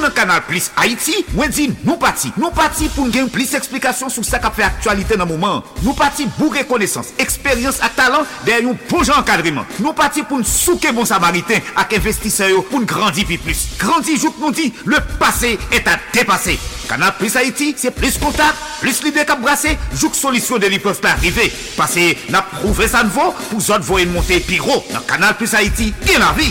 Emisyon nan kanal plis Haiti, mwen di nou pati. Nou pati pou n gen plis eksplikasyon sou sa ka fe aktualite nan mouman. Nou pati bou rekonesans, eksperyans ak talan den yon bon pou jan kadriman. Nou pati pou n souke bon samariten ak investiseyo pou n grandi pi plus. Grandi jouk nou di, le pase et a depase. Kanal plis Haiti, se plis kontak, plis lide kap brase, jouk solisyon de li pof pa arrive. Pase na prouve san vo, pou zot voyen monte pi ro. Nan kanal plis Haiti, gen la vi.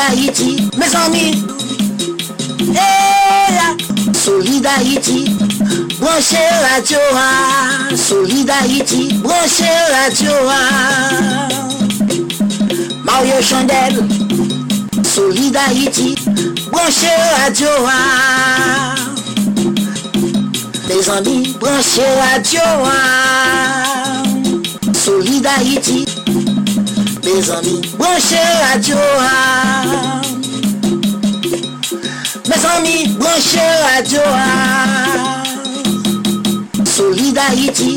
Solid Haïti, mes amis. Hey, Solid Haïti, branchez radio. Solid Haïti, branchez radio. Mario Chandel, Solid Haïti, branchez radio. Mes amis, branchez radio. Solid Haïti. Mes amis, branchez radio. Mes amis, branchez radio. Solid Haïti.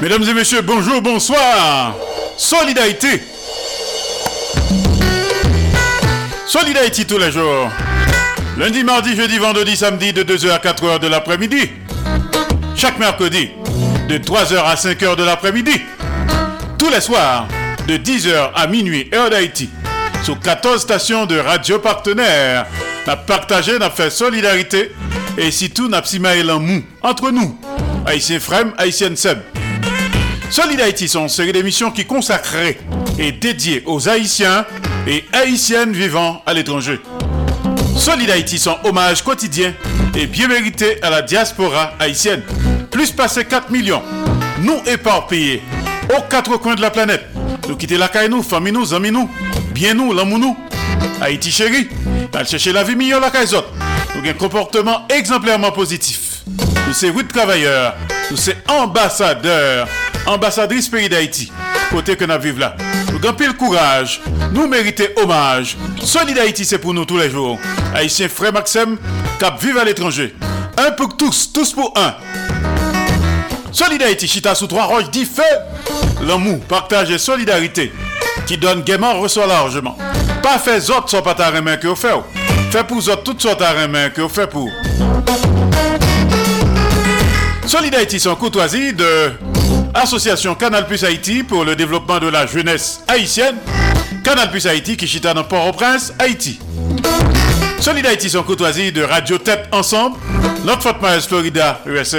Mesdames et messieurs, bonjour, bonsoir. Solidarité. Solidarité tous les jours. Lundi, mardi, jeudi, vendredi, samedi de 2h à 4h de l'après-midi. Chaque mercredi de 3h à 5h de l'après-midi. Tous les soirs, de 10h à minuit, heure d'Haïti. Sur 14 stations de radio partenaires. N'a partagé, n'a fait solidarité. Et si tout n'a pas mou entre nous. Haïtien Frem, Haïtien Seb. Solid Haïti sont une série d'émissions qui consacrées et dédiées aux Haïtiens et Haïtiennes vivant à l'étranger. Solid Haïti sont hommage quotidien et bien mérité à la diaspora haïtienne. Plus passé 4 millions, nous éparpillés aux quatre coins de la planète. Nous quitter la caille nous, famille nous, amis nous, bien nous, l'amour nous. Haïti chéri, allons chercher la vie meilleure la caille Nous avons un comportement exemplairement positif. Nous sommes huit travailleurs, nous sommes ambassadeurs, ambassadrices pays d'Haïti. Côté que nous vivons là. Nous avons le courage, nous méritons hommage. Solid Haïti, c'est pour nous tous les jours. Haïtien frère Maxime, cap vive à l'étranger. Un pour tous, tous pour un. Solidarité Chita sous trois roches dit feu. L'amour, partage et solidarité qui donne gaiement reçoit largement. Pas fait autres sont pas ta main que vous faites. Fait pour autres toutes sortes de main que vous faites pour. Solidarité sont courtoisie de Association Canal Plus Haïti pour le développement de la jeunesse haïtienne. Canal Plus Haïti qui chita dans Port-au-Prince, Haïti. Solidarité sont courtoisie de Radio Tête Ensemble, notre Fort Myers, Florida, USA.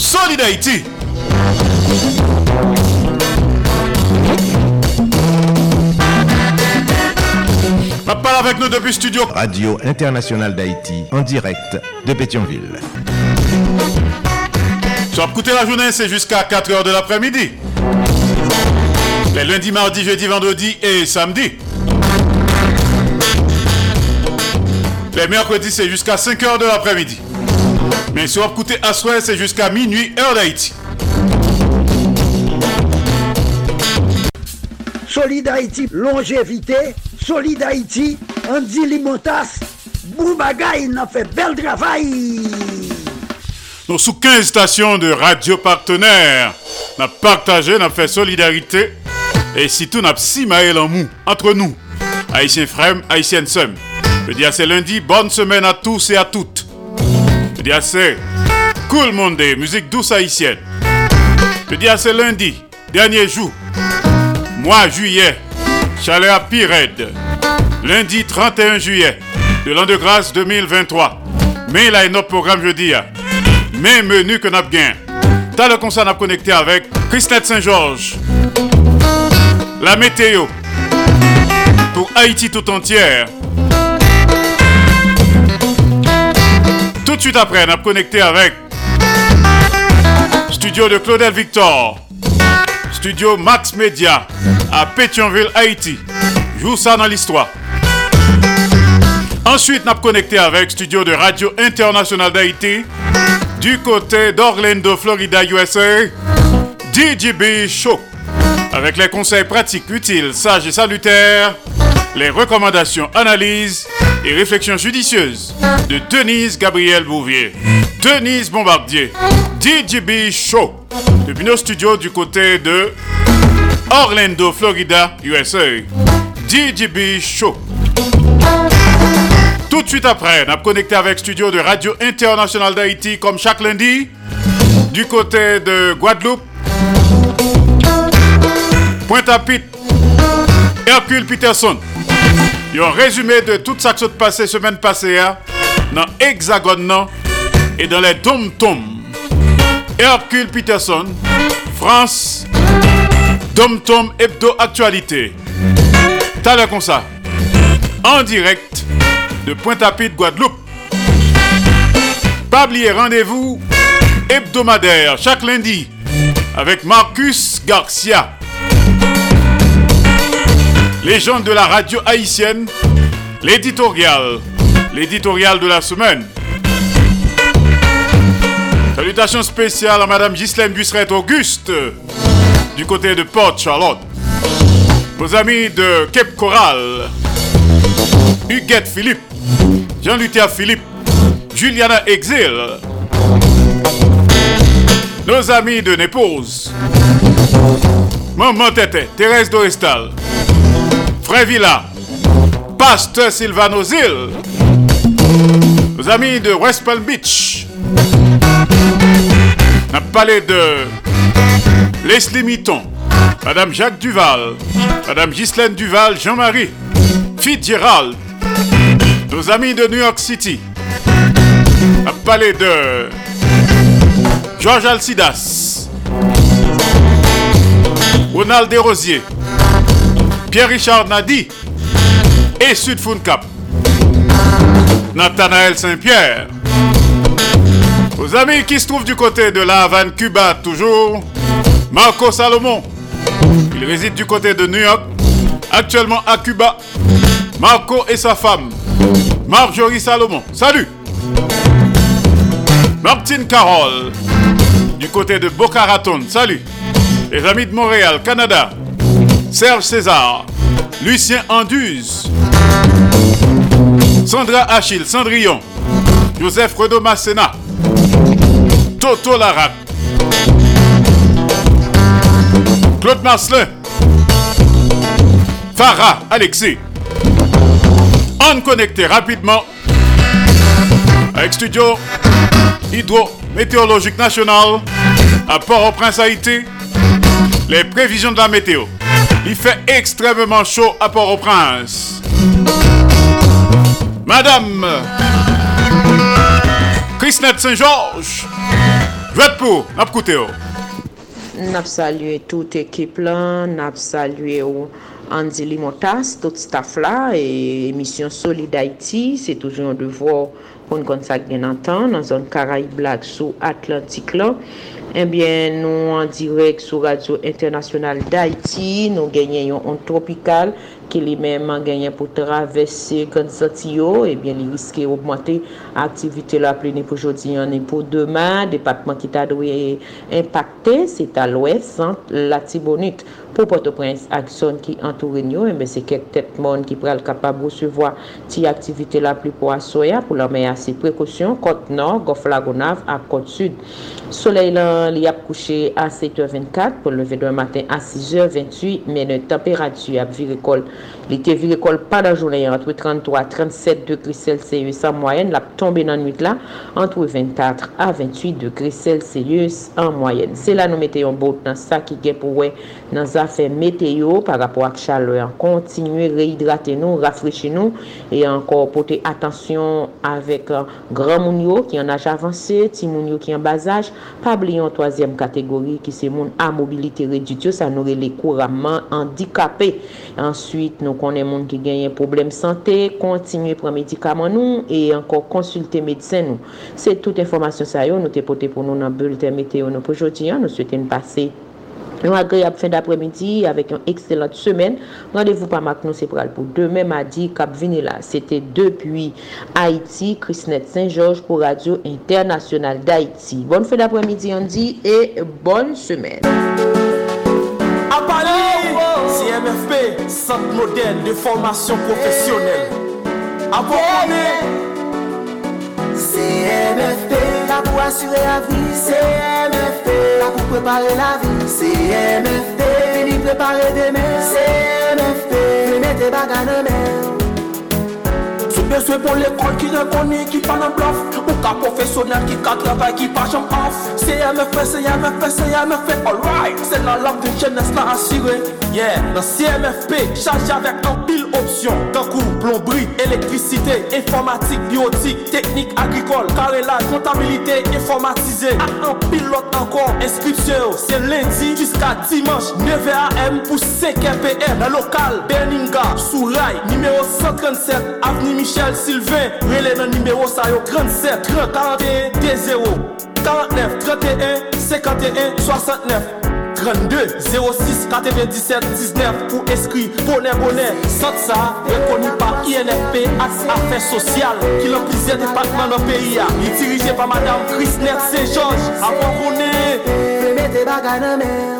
Solid Haïti. Parle avec nous depuis studio. Radio Internationale d'Haïti, en direct de Pétionville. Sur écouter la journée, c'est jusqu'à 4h de l'après-midi. Les lundis, mardis, jeudi, vendredi et samedi. Les mercredis, c'est jusqu'à 5h de l'après-midi. Mais sur écouter à soir, c'est jusqu'à minuit, heure d'Haïti. Solid Haïti, longévité. Solid Haïti, Andy Limotas. Boubagaï, il a fait bel travail. Nous sous 15 stations de radio partenaires. Nous avons partagé, nous avons fait solidarité. Et surtout, nous avons si en mou entre nous. Haïtiens frères, Haïtiennes sœurs. Je dis à c'est lundi, bonne semaine à tous et à toutes. Je dis c'est cool monde, musique douce haïtienne. Je dis c'est lundi, dernier jour, mois juillet, chaleur à Pired. Lundi 31 juillet de l'an de grâce 2023. Mais il a un autre programme jeudi. Mais menu que nous bien. T'as le concert à connecté avec Christette Saint-Georges. La météo pour Haïti tout entière. De après, on a connecté avec Studio de Claudel Victor, Studio Max Media à Pétionville, Haïti. Joue ça dans l'histoire. Ensuite, on a connecté avec Studio de Radio International d'Haïti du côté d'Orlando, Florida, USA. DJB Show avec les conseils pratiques, utiles, sages et salutaires, les recommandations, analyses et réflexions judicieuses de Denise Gabriel Bouvier, Denise Bombardier, DJB Show, depuis nos studios du côté de Orlando, Florida, USA. DJB Show. Tout de suite après, on a connecté avec studio de Radio International d'Haïti comme chaque lundi, du côté de Guadeloupe, Pointe-à-Pitre, Hercule Peterson. Un résumé de tout ça qui s'est passé semaine passée hein, dans l'Hexagone et dans les Dom-Tom. Hercule Peterson, France, Dom-Tom Hebdo Actualité. T'as l'air comme ça. En direct de Pointe-à-Pitre, Guadeloupe. Pas oublier rendez-vous hebdomadaire chaque lundi avec Marcus Garcia. Légende de la radio haïtienne, l'éditorial, l'éditorial de la semaine. Salutations spéciales à Madame Ghislaine Busseret Auguste du côté de Port Charlotte. Vos amis de Cape Coral, Huguette Philippe, Jean-Luther Philippe, Juliana Exil, nos amis de Népose, Maman Tete, Thérèse Dorestal, Frère Villa, Pasteur Sylvano Zil, nos amis de West Palm Beach, on a parlé de Leslie Mitton, Madame Jacques Duval, Madame Ghislaine Duval, Jean-Marie, Fitzgerald, nos amis de New York City, on a parlé de Georges Alcidas, Ronald Desrosiers, Pierre-Richard Nadi et Sud Cap. Nathanaël Saint-Pierre. Aux amis qui se trouvent du côté de la Havane, Cuba, toujours, Marco Salomon. Il réside du côté de New York, actuellement à Cuba. Marco et sa femme, Marjorie Salomon. Salut! Martine Carole, du côté de Boca Raton. Salut! Les amis de Montréal, Canada. Serge César, Lucien Anduze, Sandra Achille, Cendrillon, Joseph Redo Masséna, Toto Larac, Claude Marcelin, Farah Alexis. On connecté rapidement avec Studio Hydro-Météorologique National à Port-au-Prince, Haïti. Les prévisions de la météo. Il fait extrêmement chaud à Port-au-Prince. Madame Christnette Saint-Georges, vote pour, n'a oh. Nap salye tout ekip lan, nap salye ou Andy Limotas, tout staff la, e misyon Solid Haiti, se toujou an devor kon kon sa gen antan, nan zon Karaib Black sou Atlantik lan. Eh Ebyen nou an direk sou radyo internasyonal d'Haïti, nou genyen yon on tropikal ki li menman genyen pou travesse konsati yo, eh ebyen li riske augmente aktivite la pleni pou jodi an e pou deman, depatman ki ta dwe impacte, se ta lwes, la tibonit pou Port-au-Prince ak son ki antouren yo, ebyen eh se kek tet mon ki pral kapab resevoa ti aktivite la pleni pou asoya, pou la men ase prekosyon, kote nor, gof lagonav ak kote sud. Soleil lan li ap kouche a 7h24 pou leve do matin a 6h28, men temperatur ap virikol Li te vire kol pa da jounen antwe 33 37 degrè Celsius an moyen, la tombe nan nwit la antwe 24 a 28 degrè Celsius an moyen. Se la nou meteyon bout nan sa ki gen pou we nan zafè meteo par rapport ak chale an kontinue rehidrate nou, rafreche nou e ankor pote atensyon avèk gran moun yo ki an aj avansè, ti moun yo ki an bazaj, pa bliyon toazyem kategori ki se moun a mobilite redutyo sa nou rele kouramman handikapè. Handicapés. Ensuite, nous connaissons gens qui gagnent un problème de santé, continuer prendre médicaments nous et encore consulter médecin nous. C'est toute information ça nous t'ai porté pour nous dans le bulletin météo nous pour aujourd'hui. Hein. Nous souhaitons passer une agréable fin d'après-midi avec une excellente semaine. Rendez-vous pas maintenant, c'est pour demain mardi, Cap là. C'était depuis Haïti, Christine Saint-Georges pour Radio Internationale d'Haïti. Bonne fin d'après-midi, Andy, et bonne semaine. CMFP, Centre moderne de formation professionnelle. Abonnez CMFP, là pour assurer la vie. CMFP, là pour préparer la vie. CMFP, venir préparer demain. CMFP, mettez bagages dans bezwe pou l'ekol ki ren koni ki pa nan blof Ou ka profesyonel ki ka travay ki pa jom off CMFE, CMFE, CMFE, alright. Se nan lak de jenes la asire Yeah, nan CMFP, chaje avèk an pil opsyon Kankou, plombri, elektrisite, informatik, biotik, teknik agrikol Karelaj, kontabilite, informatize Ak an pil lot ankon, inskripsyon Se lendi, jiska dimanche, 9am pou 5pm Nan lokal, Berninga, Souray, nimeyo 137, avni Michel Michel Sylvain, rele nan nimeyo sa yo 37 30 41 20 49 31 51 69 32 06 97 19 Pou eskri, bonè bonè, sot sa Rekoni pa INFP Aks Afè Sosyal Ki lan plizè depakman nan peyi ya Li dirije pa Madame Christnet Saint-Georges. Apo konè Mè mè te bagay nan mè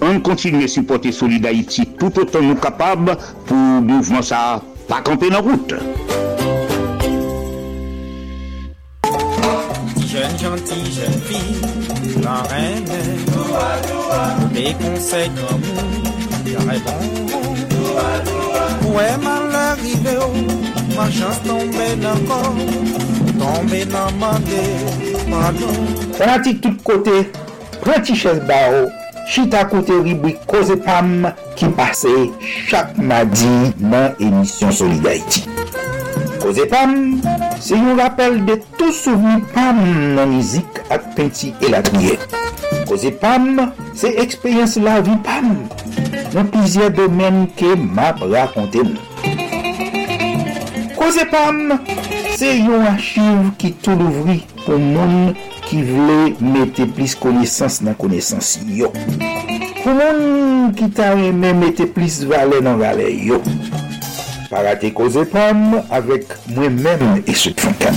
an kontinye supporte soli da iti tout otan nou kapab pou mouvman sa pa kampe nan route. Jeune gentille jeune fille, la reine, mes conseils comme nous, répondre. Ouais, mal arrivé, ma chance tombée dans corps, tombée dans ma gueule, pardon. Fanatique tout côté, petit chaise barreau. chita kote ribwi koze pam ki pase chak madi nan emisyon Solidarity. Koze pam, se yon rappel de tou souveni pam nan mizik ak penti elakmiye. Koze pam, se ekspeyens la vi pam, nan pizye domen ke map rakonte mou. Koze pam, se yon achiv ki tou louvri pou moun ki vle mette plis konesans nan konesans yo. Pou moun ki ta reme mette plis vale nan vale yo. Parate koze pam avek mwen men e fankan.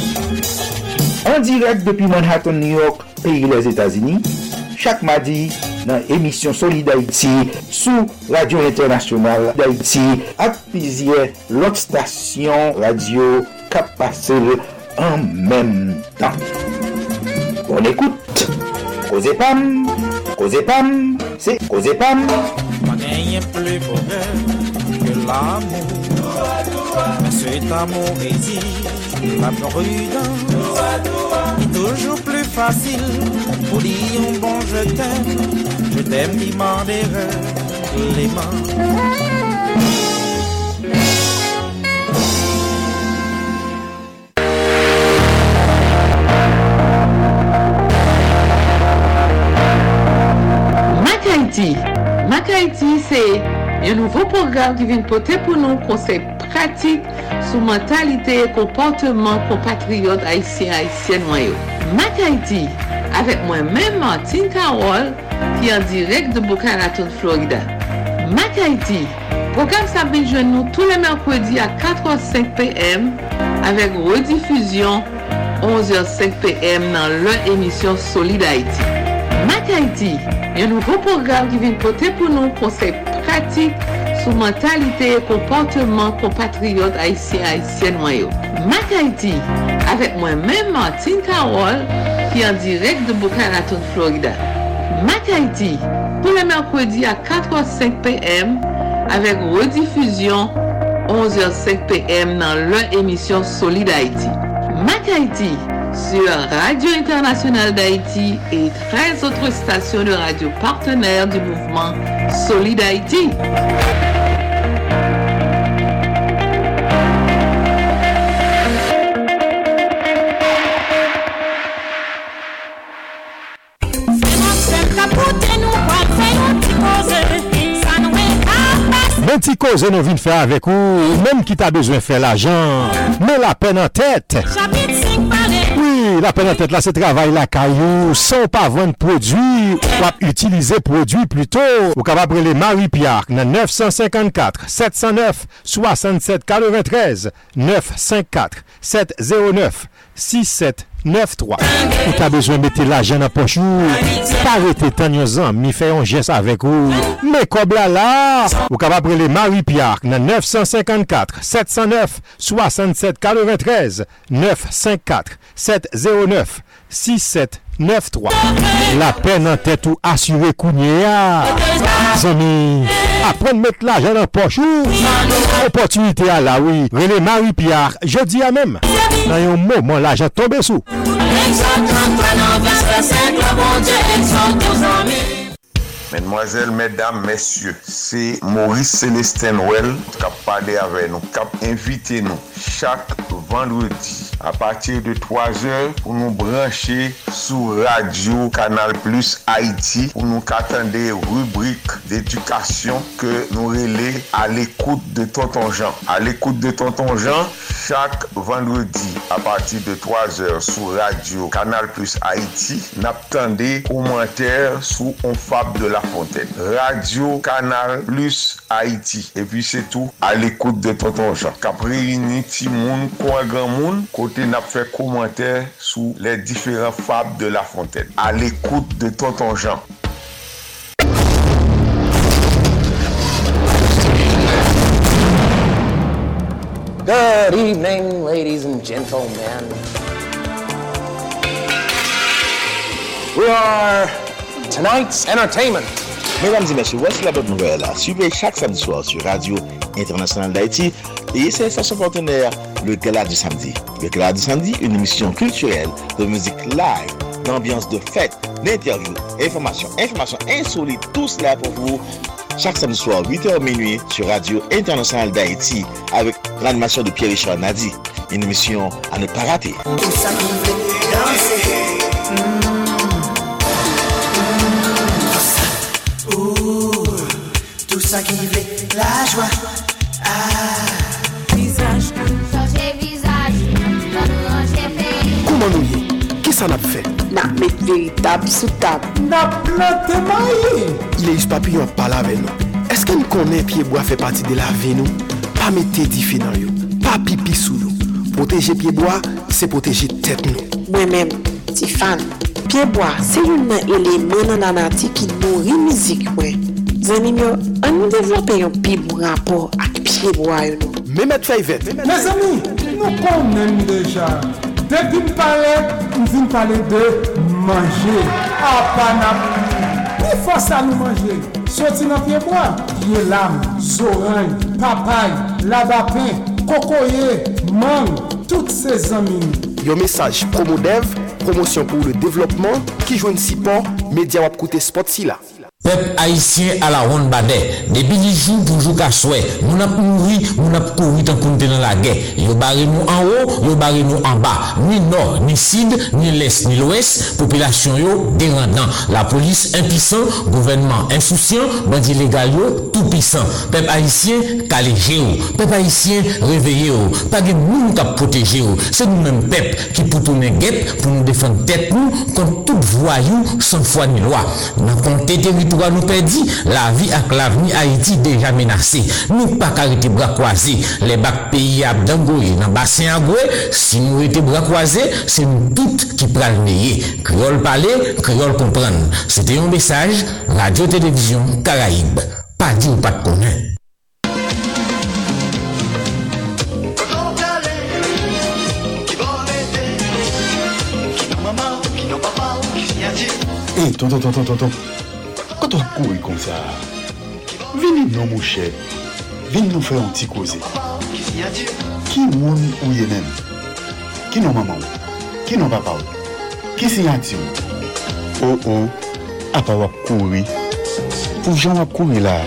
An direk depi Manhattan, New York, peyi les Etasini, chak madi nan emisyon Soli d'Haïti sou Radio Internasyonal d'Haïti ak pizye lot stasyon radio kap pase an menm tan. On écoute. Causez Pam, Causez Pam, c'est Causez Pam. Plus bonheur que l'amour. Mais cet amour exige la prudence. Et toujours plus facile pour dire bon je t'aime. Je t'aime, demander les mains. Haiti. Mac Haiti, c'est un nouveau programme qui vient porter pour nous conseils pratiques sur mentalité et comportement compatriotes haïtiens haïtiennes noyaux. Mac Haiti, avec moi-même Martine Carole, qui est en direct de Boca Raton, Florida. Mac Haiti, programme ça vient joindre nous tous les mercredis à 4h05 p.m. avec rediffusion 11h05 p.m. dans leur émission Solid Haïti. Mac Haiti, un nouveau programme qui vient porter pour nous conseils pratiques sur mentalité et comportement compatriotes haïtiens haïtiennes noyaux. Mac Haiti, avec moi-même Martine Carole, qui est en direct de Boca Raton, Florida. Mac Haiti, tous les mercredis à 4h05 p.m. avec rediffusion 11h05 p.m. dans leur émission Solid Haïti. Mac Haïti sur Radio Internationale d'Haïti et 13 autres stations de radio partenaires du mouvement Solid Haïti. Mwen ti koze nou vin fè avèk ou, mèm ki ta bezwen fè l'ajan, mè la pen an tèt. Oui, la pen an tèt la se travay la kayou, son pa vwen prodwi, wap utilize prodwi pluto. Ou kapap prele Marie-Pierre nan 954 709 67 43 954 709 6793 Ou ta bezwen mette la jen apochou Parete tan yo zan Mi fè yon jes avek ou. Me kob la la Ou ka va prele Marie-Pierre Nan 954 709 67 93 954 709 6793 La pen nan tèt ou asywe kounye ya. Zami Aprende met la jan nan pochou Opotunite a la oui. Rene Marie-Pierre, je di a mem Nan yon mouman la jan tombe sou Ek sa 33 nan ves la 5 la bonje ek sa 12 ami Mesdemoiselles, mesdames, messieurs, c'est Maurice Célestin Well qui a parlé avec nous, qui a invité nous chaque vendredi à partir de 3 heures pour nous brancher sur Radio Canal Plus Haïti pour nous attendre rubrique d'éducation que nous relais à l'écoute de Tonton Jean. À l'écoute de Tonton Jean, chaque vendredi à partir de 3 heures sur Radio Canal Plus Haïti, n'attendez commentaires sur On Fab de la fontaine. Radio Canal Plus Haïti. Et puis c'est tout à l'écoute de Tonton Jean. Cap réuni ti moun, kwa grand moun, côté n'a fait commentaire sous les différents fables de la fontaine. À l'écoute de Tonton Jean. Good evening, ladies and gentlemen. We are tonight's entertainment. Mesdames et messieurs, voici la bonne nouvelle. Suivez chaque samedi soir sur Radio Internationale d'Haïti et ses stations partenaires le Gala du Samedi. Le Gala du Samedi, une émission culturelle de musique live, d'ambiance de fête, d'interviews, informations, informations insolites, tout cela pour vous. Chaque samedi soir, 8h minuit, sur Radio Internationale d'Haïti, avec l'animation de Pierre-Richard Nadi. Une émission à ne pas rater. la jwa ah. Visaj Change visaj Kouman nou ye? Ki sa nap fe? Nap met veritab sou tab Nap plante maye Leis papillon pala ve nou Eske nou konen piyeboa fe pati de la ve nou? Pa mette di fi nan yo. Pa pipi sou nou Proteje piyeboa se proteje tet nou Mwen men, ti fan Piyeboa se yon nan elemen nan anati ki nou rimizik mwen Zanim yo, an nou devlope yon pi bon rapor ak pi bon wwa yo nou. Mehmet Fayvet. Me zami, nou konnen deja. Depi m pale, m vin pale de manje. A panap, pi e fosa nou manje. Soti nan piye mwa, piye lam, zoran, papay, labapen, kokoye, mang, tout se zamin. Yo mesaj promo dev, promosyon pou le devlopman, ki jwen si pon, media wap koute spot si la. Peuple haïtien à la ronde badet. Depuis les jours pour jouer qu'à souhait. Nous n'a mouru, nous n'a couru tant qu'on était dans la guerre. Yo barré nous en haut, yo barré nous en bas. Ni nord, ni sud, ni l'est, ni l'ouest. Population yo dérendant. La police impuissant, gouvernement insouciant, bandit légal tout puissant. Peuple haïtien calégé. Peuple haïtien réveillé yo. Pas de monde qui protéger yo. C'est nous-mêmes peuple qui pour tourner pour nous défendre tête nous contre tout voyou sans foi ni loi. Dans compté territoire nous perdit, la vie avec l'avenir Haïti déjà menacée. Nous pas arrêter bras croisés. Les bacs pays à Dangoye, dans le bassin à si nous étions bras croisés, c'est nous toutes qui prenons le Créole parler, créole comprendre. C'était un message, Radio-Télévision Caraïbe. Pas dit ou pas de connaître. Hé, tonton, tonton, tonton. Kato ak kouri kon sa, vini nou mouche, vini nou fè an ti koze. Ki moun ou ye men? Ki nou maman ou? Ki nou papa ou? Ki si yanti ou? Ou ou, apa wap kouri. Pou jan wap kouri la,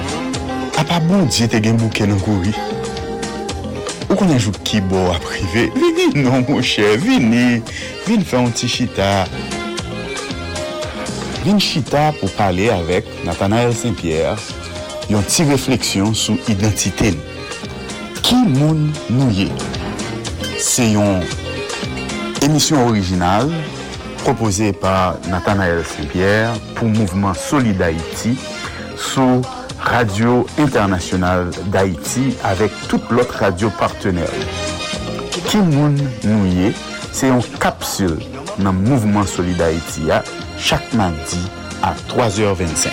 apa bon diye te gen bouke nan kouri. Ou konen jou ki bo aprive, vini nou mouche, vini, vini fè an ti chita. vin chita pou pale avèk Nathanael Saint-Pierre yon ti refleksyon sou identite nou. Ki moun nou ye? Se yon emisyon orijinal propose par Nathanael Saint-Pierre pou mouvment Solid Haïti sou Radio Internasyonal d'Haïti avèk tout lot radio partenèl. Ki moun nou ye? Se yon kapsul nan mouvment Solid Haïti ya chaque mardi à 3h25.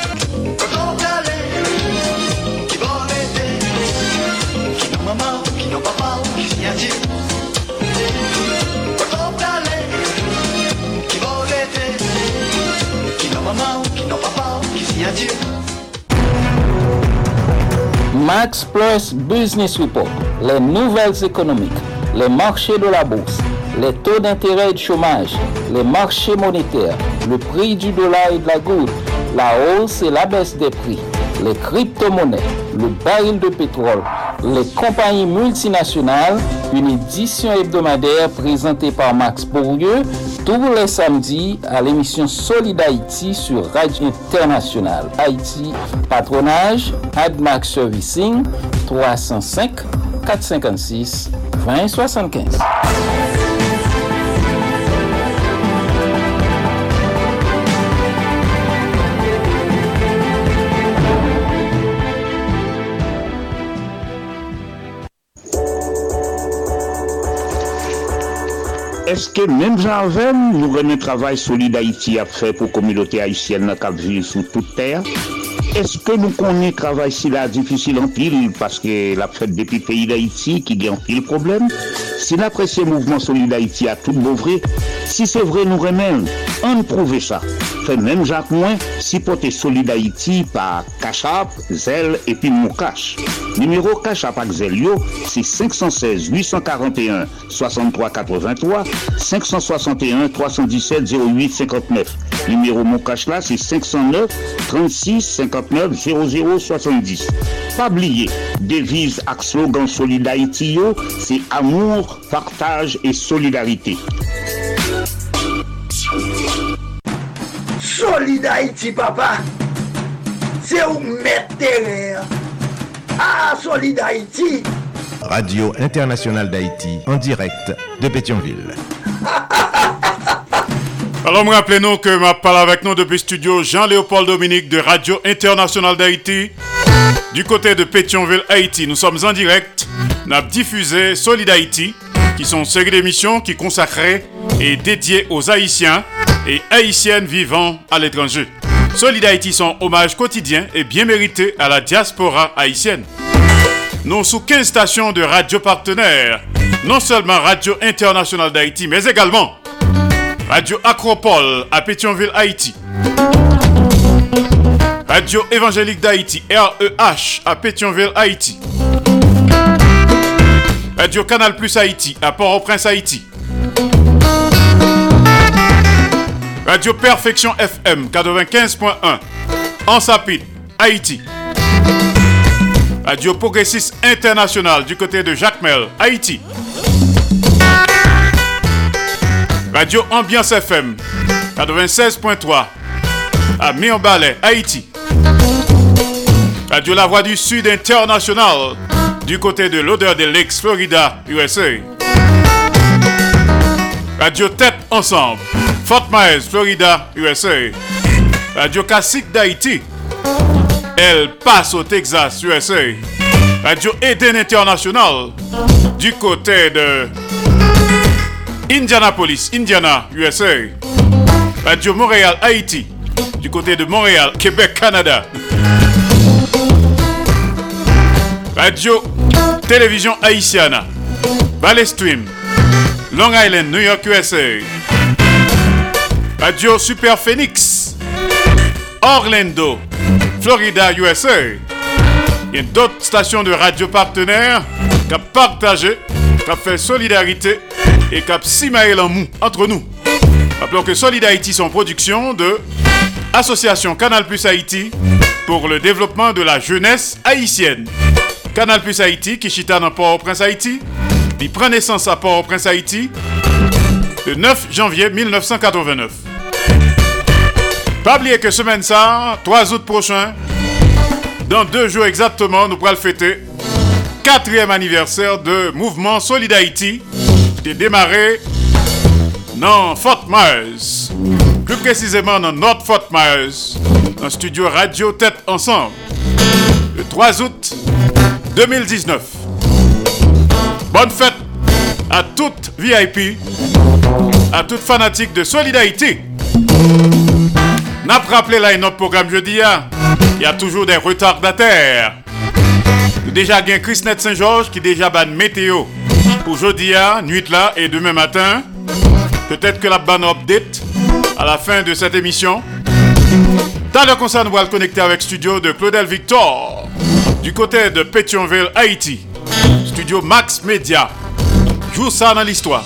Max Plus Business Report, les nouvelles économiques, les marchés de la bourse, les taux d'intérêt et de chômage, les marchés monétaires, le prix du dollar et de la goutte, la hausse et la baisse des prix, les crypto-monnaies, le baril de pétrole, les compagnies multinationales, une édition hebdomadaire présentée par Max Bourdieu tous les samedis à l'émission Solid Haïti sur Radio Internationale. Haïti, patronage, AdMax Servicing, 305 456 2075. Est-ce que même jean nous remet travail solide Haïti à faire pour la communauté haïtienne qui vit sous toute terre? Est-ce que nous connaissons travail difficile en pile parce que la fête le pays d'Haïti qui a en pile problème? Si l'apprécié mouvement Solid Haïti a tout beau vrai, si c'est vrai nous remène, on prouve ça. Fait même Jacques Moins, si porter Solid Haïti par Cachap, Zel et Moukache. Numéro Cachap avec Zelio, c'est 516 841 63 83 561 317 08 59. Numéro Moukache là, c'est 509 36 50 00 70. Pas oublier, devise ak slogan Solid Haïti c'est amour, partage et solidarité. Solid Haïti, papa, c'est où mettre Ah, Solid Haïti. Radio Internationale d'Haïti, en direct de Pétionville. Alors, me rappelez-nous que ma parle avec nous depuis studio Jean-Léopold Dominique de Radio Internationale d'Haïti. Du côté de Pétionville, Haïti, nous sommes en direct. Nous avons diffusé Solid Haïti, qui sont une série d'émissions qui consacrées et dédiées aux Haïtiens et Haïtiennes vivant à l'étranger. Solid Haïti, son hommage quotidien et bien mérité à la diaspora haïtienne. Nous sous 15 stations de radio partenaires non seulement Radio Internationale d'Haïti, mais également Radio Acropole à Pétionville, Haïti. Radio Évangélique d'Haïti, REH à Pétionville, Haïti. Radio Canal Plus Haïti à Port-au-Prince, Haïti. Radio Perfection FM 95.1 en Sapit, Haïti. Radio Progressiste International du côté de Jacmel, Haïti. Radio Ambiance FM 96.3 à Mion-Balais, Haïti. Radio La Voix du Sud International du côté de l'odeur de l'Ex Florida, USA. Radio Tête Ensemble, Fort Myers, Florida, USA. Radio Classique d'Haïti, El Paso, Texas, USA. Radio Eden International du côté de Indianapolis, Indiana, USA. Radio Montréal, Haïti du côté de Montréal, Québec, Canada. Radio Télévision Haïtiana, Valley Stream, Long Island, New York, USA. Radio Super Phoenix, Orlando, Florida, USA. A d'autres stations de radio partenaires qui ont partagé, qui ont fait solidarité et qui ont simaé mou entre nous. Rappelons que Solid Haïti sont production de Association Canal Plus Haïti pour le développement de la jeunesse haïtienne. Canal Plus Haïti qui chita dans Port-au-Prince Haïti, il prend naissance à Port-au-Prince Haïti le 9 janvier 1989. Pas oublier que semaine ça, 3 août prochain, dans deux jours exactement, nous pourrons fêter quatrième anniversaire de Mouvement Solid Haïti qui démarré dans Fort Myers. Plus précisément dans North Fort Myers, dans le studio Radio Tête Ensemble, le 3 août 2019. Bonne fête à toute VIP, à toute fanatique de Solidarité. N'a pas rappelé là notre programme jeudi, hein. il y a toujours des retardataires. Déjà, il y a Chrisnet Saint-Georges qui déjà ban météo pour jeudi, hein, nuit là et demain matin. Peut-être que la bonne update à la fin de cette émission. Dans le concert, nous connecter avec studio de Claudel Victor du côté de Pétionville, Haïti. Studio Max Media. Joue ça dans l'histoire.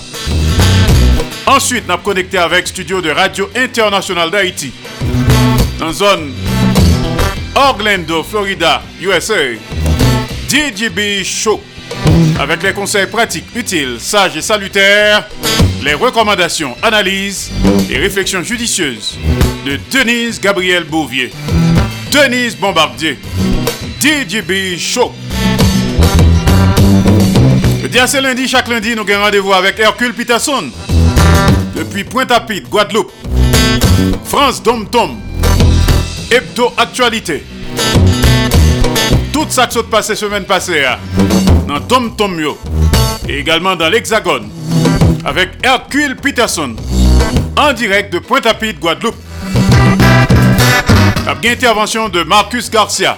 Ensuite, nous connecté avec studio de Radio Internationale d'Haïti. Dans zone Orlando, Florida, USA. DJB Show. Avec les conseils pratiques, utiles, sages et salutaires, les recommandations, analyses et réflexions judicieuses de Denise Gabriel Bouvier. Denise Bombardier. DJB Show. Le dia c'est lundi, chaque lundi, nous avons rendez-vous avec Hercule Peterson. Depuis Pointe-à-Pitre, Guadeloupe. France Dom Tom. Hebdo Actualité. Tout ça qui s'est passé semaine passée hein, dans Tom Tom Yo. Et également dans l'Hexagone. Avec Hercule Peterson. En direct de Pointe-à-Pitre, Guadeloupe. La intervention de Marcus Garcia.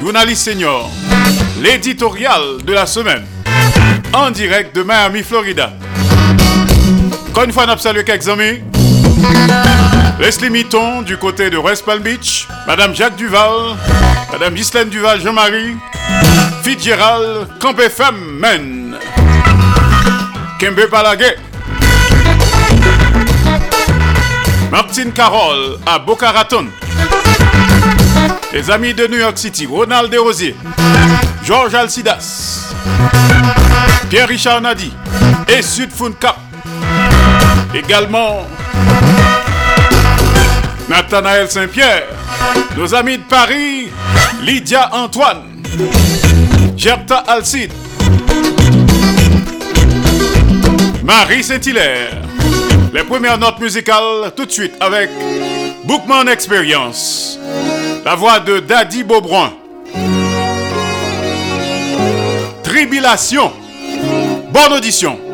Journaliste senior. L'éditorial de la semaine. En direct de Miami, Florida. Encore une fois, a salué quelques amis. Leslie Mitton du côté de West Palm Beach. Madame Jacques Duval. Madame Ghislaine Duval, Jean-Marie. Fitzgerald, Campé Femme, Men. Kembe Palaguet. Martine Carole à Boca Raton. Les amis de New York City, Ronald Desrosiers. Georges Alcidas. Pierre-Richard Nadi. Et Sud Cap. Également Nathanaël Saint-Pierre, nos amis de Paris, Lydia Antoine, Gerta Alcide, Marie Saint-Hilaire. Les premières notes musicales tout de suite avec Bookman Experience, la voix de Daddy Beaubrun. Tribulation. Bonne audition.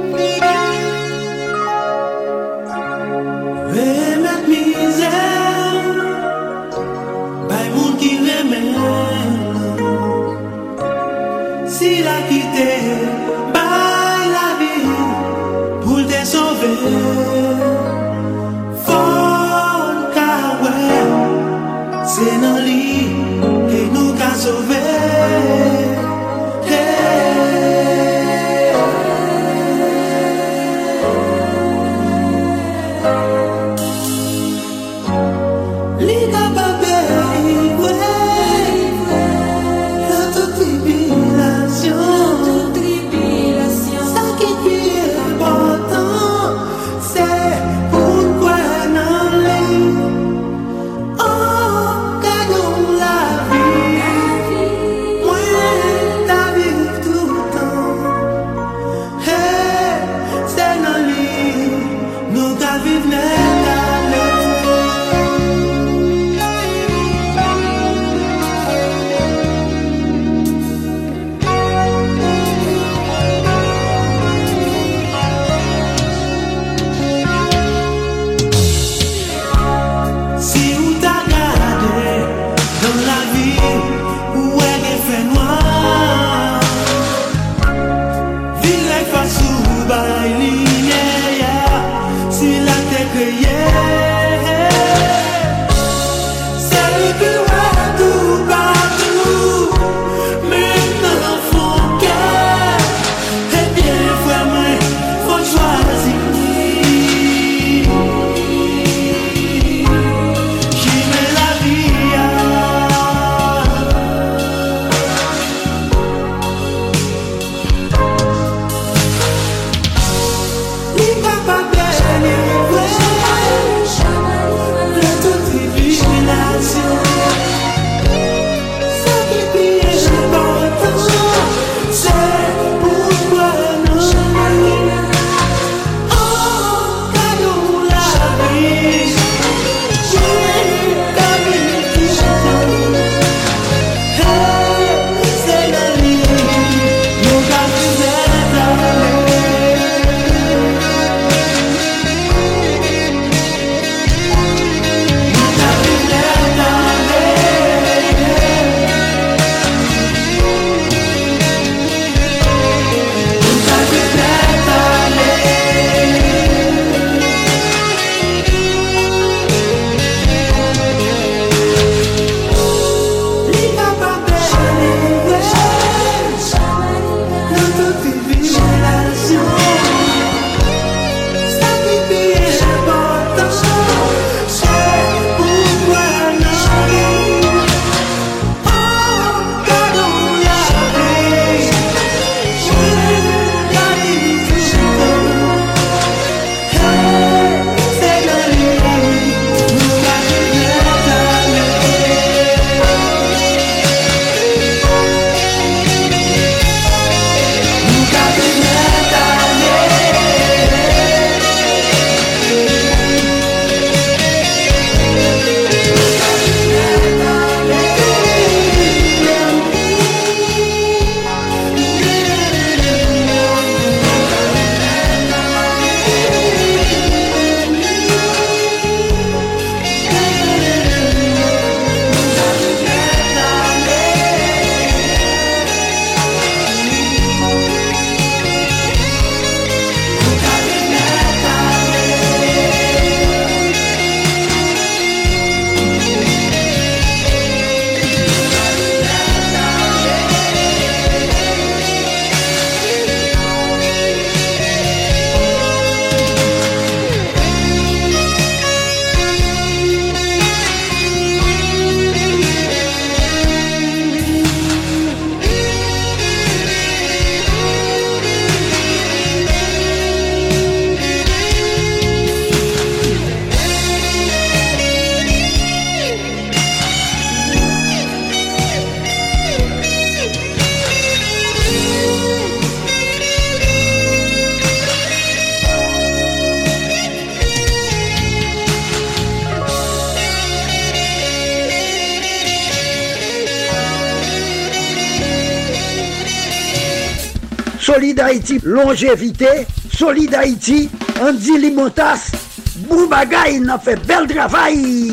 Longévité. Solid Haïti, Andy Limotas. Boubagaï, fait bel travail.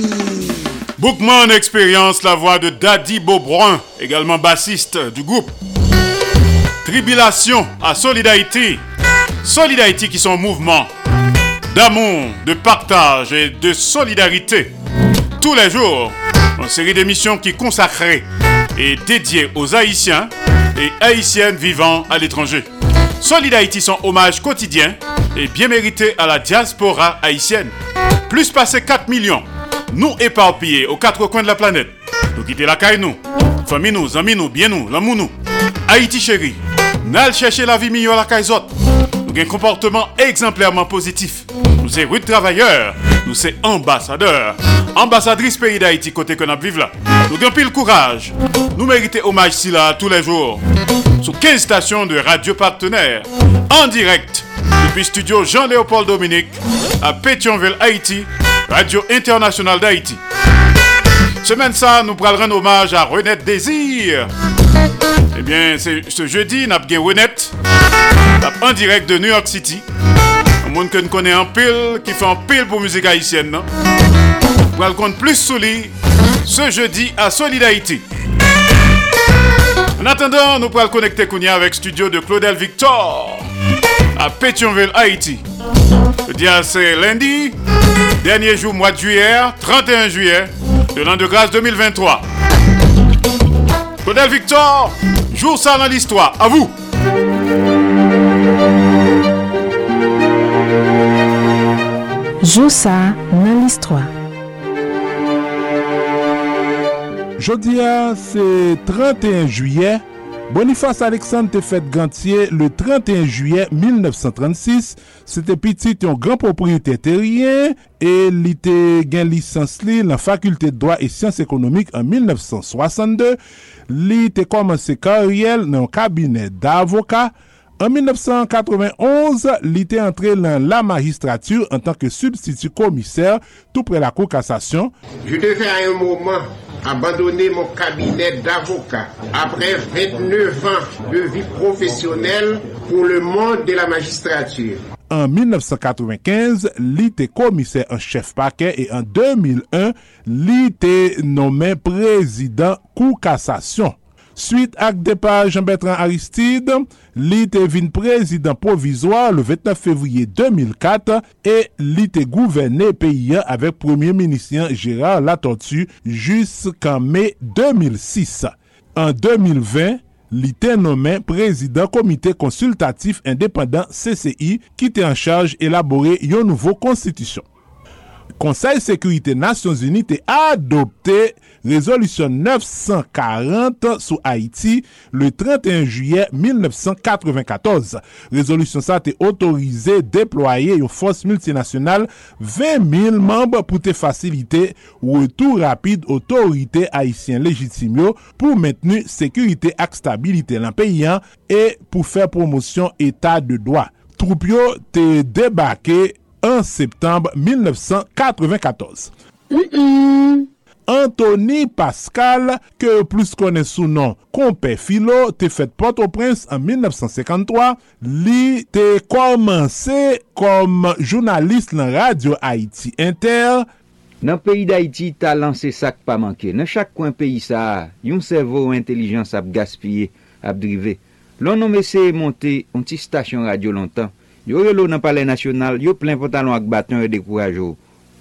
Bookman Expérience, la voix de Daddy Beaubrun, également bassiste du groupe. Tribulation à Solid Haïti. Qui sont en mouvement. d'amour, de partage et de solidarité. Tous les jours, une série d'émissions qui consacrée et dédiée aux Haïtiens et Haïtiennes vivant à l'étranger. Solid Haïti, son hommage quotidien et bien mérité à la diaspora haïtienne. Plus passé 4 millions, nous éparpillés aux quatre coins de la planète. Nous quitter la caille nous, famille nous, amis nous, bien nous, l'amour nous. Haïti chéri, n'all chercher la vie meilleure la caille Nous un comportement exemplairement positif. Nous sommes travailleurs, nous sommes ambassadeurs, ambassadrice pays d'Haïti côté que nous vivons là. Nous avons pile courage. Nous méritons hommage si là tous les jours. Sous 15 stations de radio partenaires, en direct, depuis studio Jean-Léopold Dominique à Pétionville, Haïti, Radio Internationale d'Haïti. Semaine ça, nous prendrons hommage à Renette Désir. Eh bien, c'est ce jeudi, nous avons Renette en direct de New York City. Un monde que nous connaissons en pile, qui fait un pile pour musique haïtienne. Nous allons compte plus solide ce jeudi à Solid Haïti. En attendant, nous pourrons connecter Kounia avec studio de Claudel Victor à Pétionville, Haïti. Le dia c'est lundi, dernier jour mois de juillet, 31 juillet de l'an de grâce 2023. Claudel Victor, jour ça dans l'histoire. À vous! Joussa nan l'histoire. Jodia, se 31 juyè, Boniface Alexandre te fèt gantye le 31 juyè 1936. Se te pitit yon gran propriété terrien e li te gen lisans li nan fakulté droit et sciences économiques en 1962. Li te komanse karyel nan kabinet d'avokat. En 1991, il était entré dans la magistrature en tant que substitut commissaire tout près la Cour cassation. Je devais à un moment abandonner mon cabinet d'avocat après 29 ans de vie professionnelle pour le monde de la magistrature. En 1995, il était commissaire en chef paquet et en 2001, il était nommé président Cour cassation. Suite ak depa Jean-Bertrand Aristide, li te vin prezident le 29 fevriye 2004 e li te gouvene peyi avek premier minisyen Gérard Latortu jusqu'an me 2006. En 2020, li te nomen prezident komite konsultatif independant CCI ki te an charge elabore yon nouvo konstitisyon. Conseil Sécurité Nations Unies te adopté Resolution 940 sou Haiti le 31 juye 1994. Resolution sa te otorize deploye yo fos multinasyonal 20.000 membre pou te fasilite ou etou rapide otorite Haitien legitimyo pou mentenu sekurite ak stabilite lan peyan e pou fe promosyon etat de doa. Troup yo te debake 1 septembre 1994. Mm -mm. Anthony Pascal, ke plus konen sou nan Kompe Filo, te fet Port-au-Prince an 1953, li te komanse kom jounalist nan Radio Haiti Inter. Nan peyi d'Haiti, talan se sak pa manke. Nan chak kwen peyi sa, yon servo ou intelijans ap gaspye, ap drive. Lon nou mese monte, on ti stasyon radio lontan. Yo yo lo nan pale nasyonal, yo plen potalon ak baton yo dekouraj yo.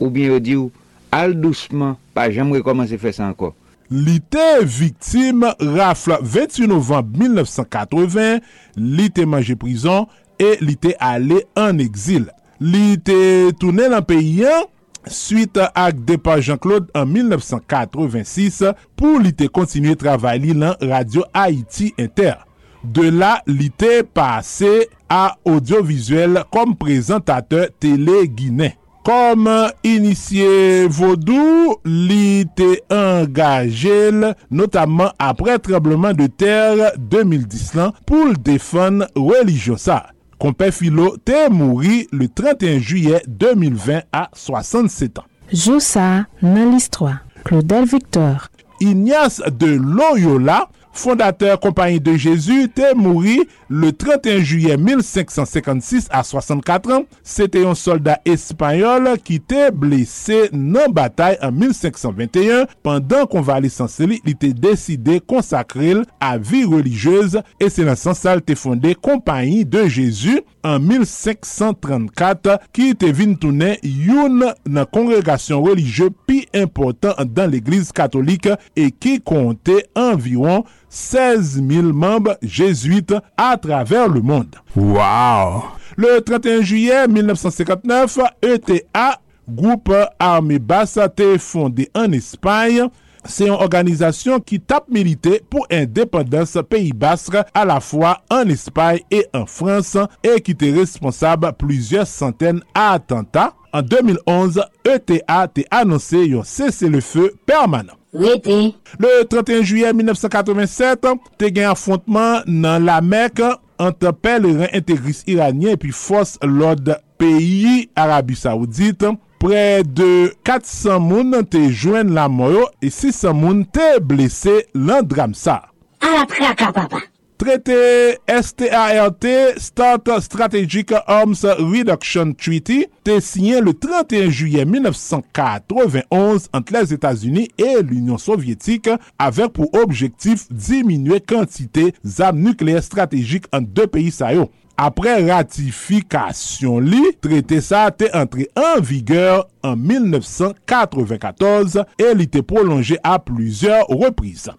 Ou bien yo di ou, al douceman, pa jam rekomansi fè sa anko. Li te viktim rafla 28 novemb 1980, li te manje prison e li te ale an exil. Li te toune lan peyi an, suite ak depa Jean-Claude an 1986 pou li te kontinue travay li lan Radio Haiti Inter. De la, li te pase a audiovisuel kom prezentateur tele Guinè. Kom inisye Vodou, li te engajel notaman apre trebleman de ter 2010 lan pou l defon religiosa. Kompè Filo te mouri le 31 juyè 2020 a 67 an. Joussa nan list 3. Claudel Victor. Ignace de Loyola fondateur Compagnie de Jésus, te mouri le 31 juillet 1556 à 64 ans. C'était un soldat espagnol qui te blessé nan bataille en 1521. Pendant convalescence il te décidé consacrer à vie religieuse et c'est dans ce sens ça, il te fondé Compagnie de Jésus en 1534 qui te vin tourner youn nan congregation religieuse pi important dans l'église catholique et qui comptait environ 16 000 membres jésuites à travers le monde. Wow! Le 31 juillet 1959, ETA, groupe armée basse, été fondé en Espagne. C'est une organisation qui tape militer pour indépendance Pays Basque à la fois en Espagne et en France et qui était responsable plusieurs centaines d'attentats. En 2011, ETA a annoncé un cessez-le-feu permanent. rete. Le 31 juye 1987, te gen affrontman nan la Mek anta pelerin integris iranien epi fos lod peyi Arabi Saoudit. Pre de 400 moun te jwen la moyo e 600 moun te blese lan dram sa. A la praka papa. Traité START, Start Strategic Arms Reduction Treaty, te signé le 31 juillet 1991 entre les États-Unis et l'Union soviétique avec pour objectif diminuer quantité d'armes nucléaires stratégiques en deux pays saillants. Après ratification li, traité ça a été entré en vigueur en 1994 et il était prolongé à plusieurs reprises.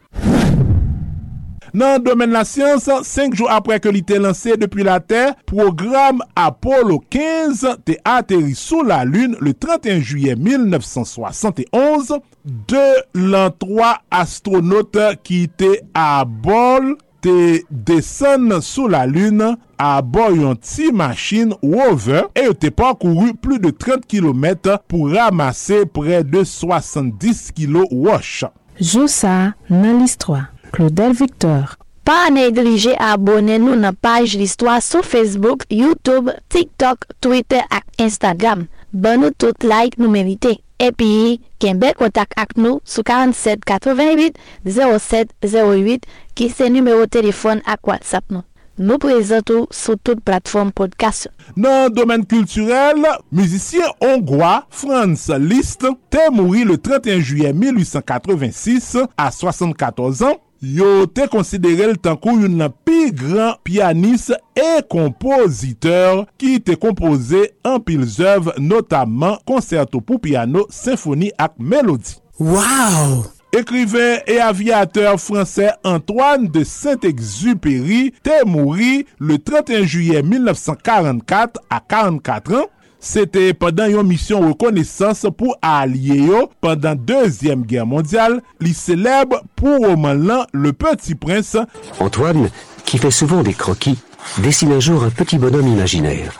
Nan domen la siyans, 5 jou apre ke li te lanse depi la Ter, program Apollo 15 te ateri sou la Lune le 31 juye 1971 de lan 3 astronaute ki te a bol te desen sou la Lune a bol yon ti machin rover e yo te pankouru plu de 30 km pou ramase pre de 70 kilo wosh. Joussa nan list 3 Claudel Victor Pa neglije abone nou nan page l'Histoire sou Facebook, Youtube, TikTok, Twitter ak Instagram. Ban nou tout like nou merite. Epi, ken bel kontak ak nou sou 47 88 07 08 ki se numero telefon ak WhatsApp nou. Nou prezentou sou tout platform podcast. Nan domen kulturel, müzisyen Hongwa Franz Liszt te mouri le 31 juye 1886 a 74 an. yo te konsidere l tankou yon nan pi gran pianis e kompoziteur ki te kompoze an pil zev notaman konserto pou piano, sinfoni ak melodi. Wow! Ekriven e aviateur franse Antoine de Saint-Exupéry te mouri le 31 juye 1944 a 44 an Sete padan yon misyon rekonesans pou alye yo pandan Dezyem Gère Mondial, li seleb pou roman Le Petit Prince. Antoine, qui fait souvent des croquis, dessine un jour un petit bonhomme imaginaire.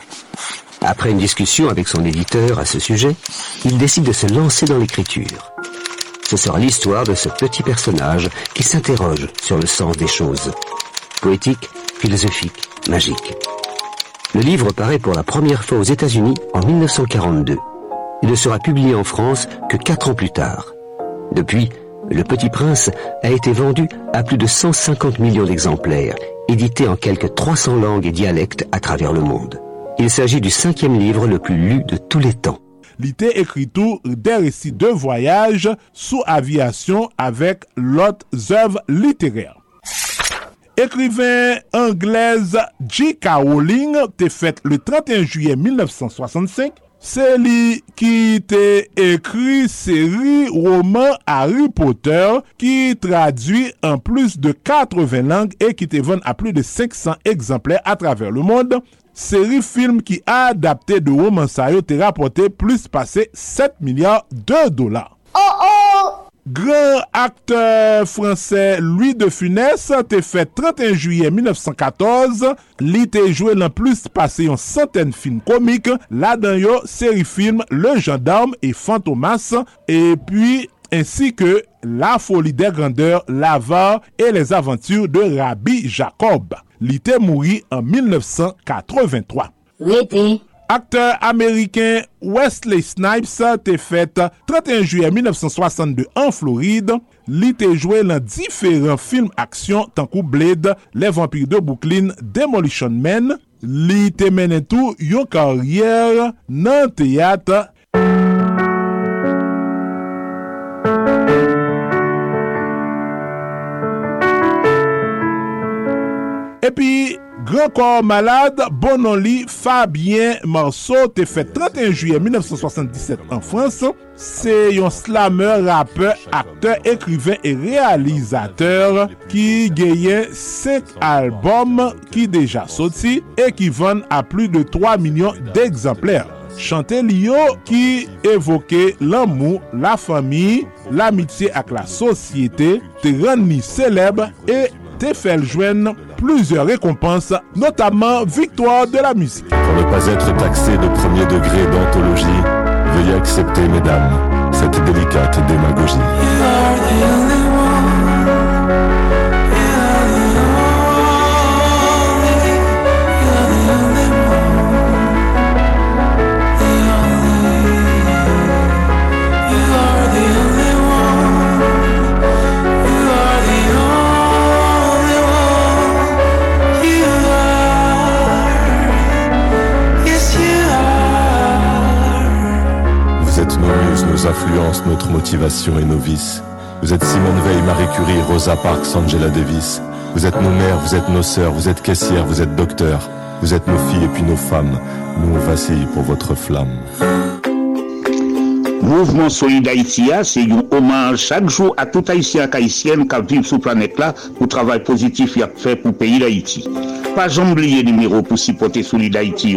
Après une discussion avec son éditeur à ce sujet, il décide de se lancer dans l'écriture. Ce sera l'histoire de ce petit personnage qui s'interroge sur le sens des choses. Poétique, philosophique, magique. Le livre paraît pour la première fois aux États-Unis en 1942. Il ne sera publié en France que quatre ans plus tard. Depuis, Le Petit Prince a été vendu à plus de 150 millions d'exemplaires, édité en quelques 300 langues et dialectes à travers le monde. Il s'agit du cinquième livre le plus lu de tous les temps. Li te ekri tou des récits de voyage sous aviation avec l'autre œuvre littéraire. Ekriven anglaise J.K. Rowling te fet le 31 juye 1965. Se li ki te ekri seri roman Harry Potter ki tradwi an plus de 80 lang e ki te ven a plus de 500 ekzempler a traver le monde. Seri film ki a adapte de roman sayo te rapote plus pase 7 milyar de dolar. Oh oh! Gran akteur fransè Louis de Funès te fè 31 juyè 1914. Li te jwè lan plus pase yon santèn film komik. La dan yo seri film Le Gendarme et Fantomas. Et puis, ainsi que La Folie des Grandeurs, L'Avare et Les Aventures de Rabbi Jacob. Li te mouri en 1983. Akteur Ameriken Wesley Snipes te fet 31 juye 1962 an Floride. Li te jwe lan diferent film aksyon tankou Blade, Le Vampire de Brooklyn, Demolition Man. Li te menen tou yon karyer nan teyat. Epi... Gran Corps Malade, Bonoli Fabien Marceau te fet 31 juye 1977 an Frans. Se yon slammer, rapper, akteur, ekriven e realizateur ki geyen 5 albom ki deja soti e ki ven a plu de 3 milyon d'exemplèr. Chante liyo ki evoke l'amou, la fami, l'amitye ak la sosyete te ren ni seleb e te jwen plusieurs récompenses, notamment victoire de la musique. Pour ne pas être taxé de premier degré d'anthologie, veuillez accepter, mesdames, cette délicate démagogie. Nos influences, notre motivation et nos vices. Vous êtes Simone Veil, Marie Curie, Rosa Parks, Angela Davis. Vous êtes nos mères, vous êtes nos sœurs, vous êtes caissières, vous êtes docteurs. Vous êtes nos filles et puis nos femmes. Nous, on vacille pour votre flamme. Mouvement Solid Haïti, a, c'est un hommage chaque jour à tout Haïtien et Haïtienne qui vivent sur la planète là pour le travail positif qu'il a fait pour le pays d'Haïti. Pas oublier le numéro pour supporter Solid Haïti.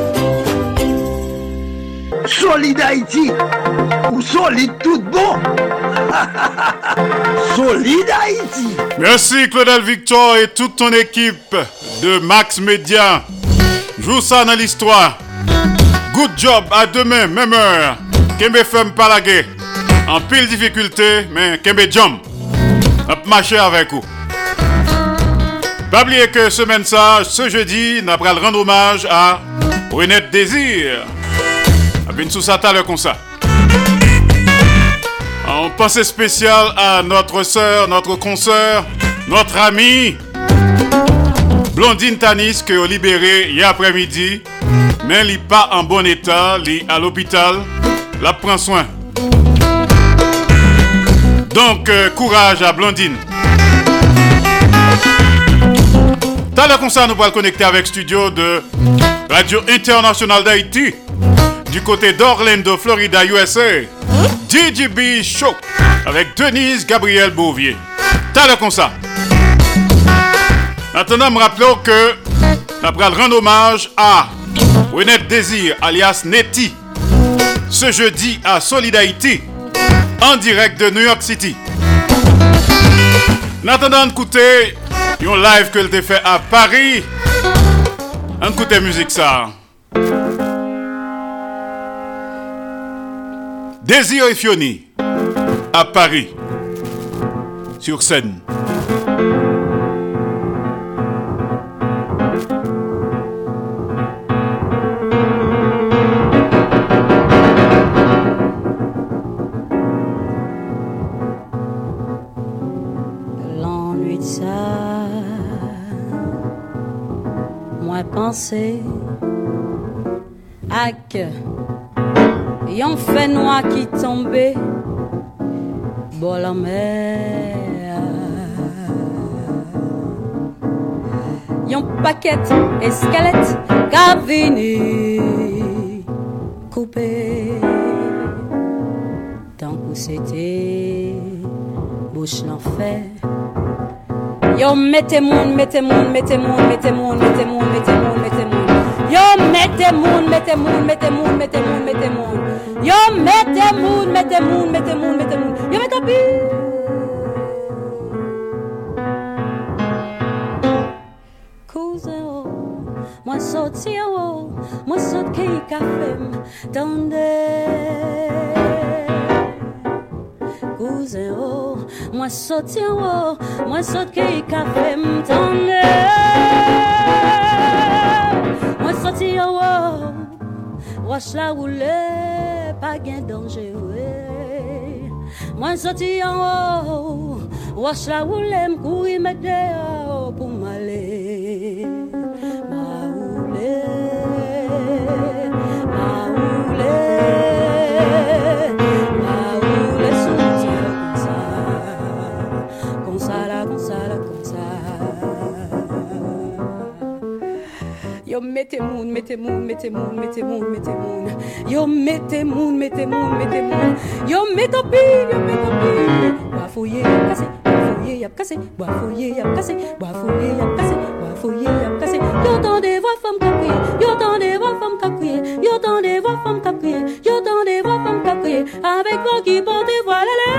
route. Solid Haïti ou solide tout bon Solid Haïti Merci Claudel Victor et toute ton équipe de Max Media. Joue ça dans l'histoire. Good job, à demain, même heure. Kembe FM Palagé. En pile difficulté, mais Kembe Jump. On marcher avec vous. Pas oublier que semaine ça, ce jeudi, nous allons rendre hommage à Renette Désir. Abin sous ça le comme ça. En pensée spéciale à notre sœur, notre consoeur, notre amie, Blondine Tanis, que libéré hier après-midi, mais elle n'est pas en bon état, elle est à l'hôpital, la prend soin. Donc, euh, courage à Blondine. T'as le concert, nous allons connecter avec studio de Radio Internationale d'Haïti du côté d'Orlando, Florida, USA. DJB Show avec Denise Gabriel Bouvier. T'as le concert. Maintenant, me rappelons que nous allons rendre hommage à Renette Désir, alias Netty, ce jeudi à Solid Haïti, en direct de New York City. En attendant d'écouter un live que t'ai fait à Paris, écoutez musique ça. Désir et Fioni à Paris, sur scène. L'ennui de ça, moi penser à que yon fait noir qui tombait bon la mer. Yon paquet et squelette qu'a venu couper tant que c'était bouche l'enfer Yo mettez moun, mettez moun, mettez moun, mettez moun, mettez moun, mettez moun, mettez moun. Yo mettez moun, mettez moun, mettez moun, mette moun, mette moun, mette moun. Yo mette pi. Kouze oh, moi mwen sot si o, mwen sot ki kafem, tande. Kouze la roule, pas gain danger. Mwen soti an wou, wash la roule, mkouri mede roule, mette moun, mette moun, mette moun, mette moun, mette moun. Yo mette moun, mette moun, mette moun. Yo mette pile, yo mette pile. Bafouillé, y'a cassé, bafouillé, y'a cassé, bafouillé, y'a cassé, bafouillé, y'a cassé, bafouillé, y'a cassé. Yo tendez voix femme crié, yo tendez voix femme crié, yo tendez voix femme crié, yo tendez voix femme crié. Avec voix qui portez, voilà les,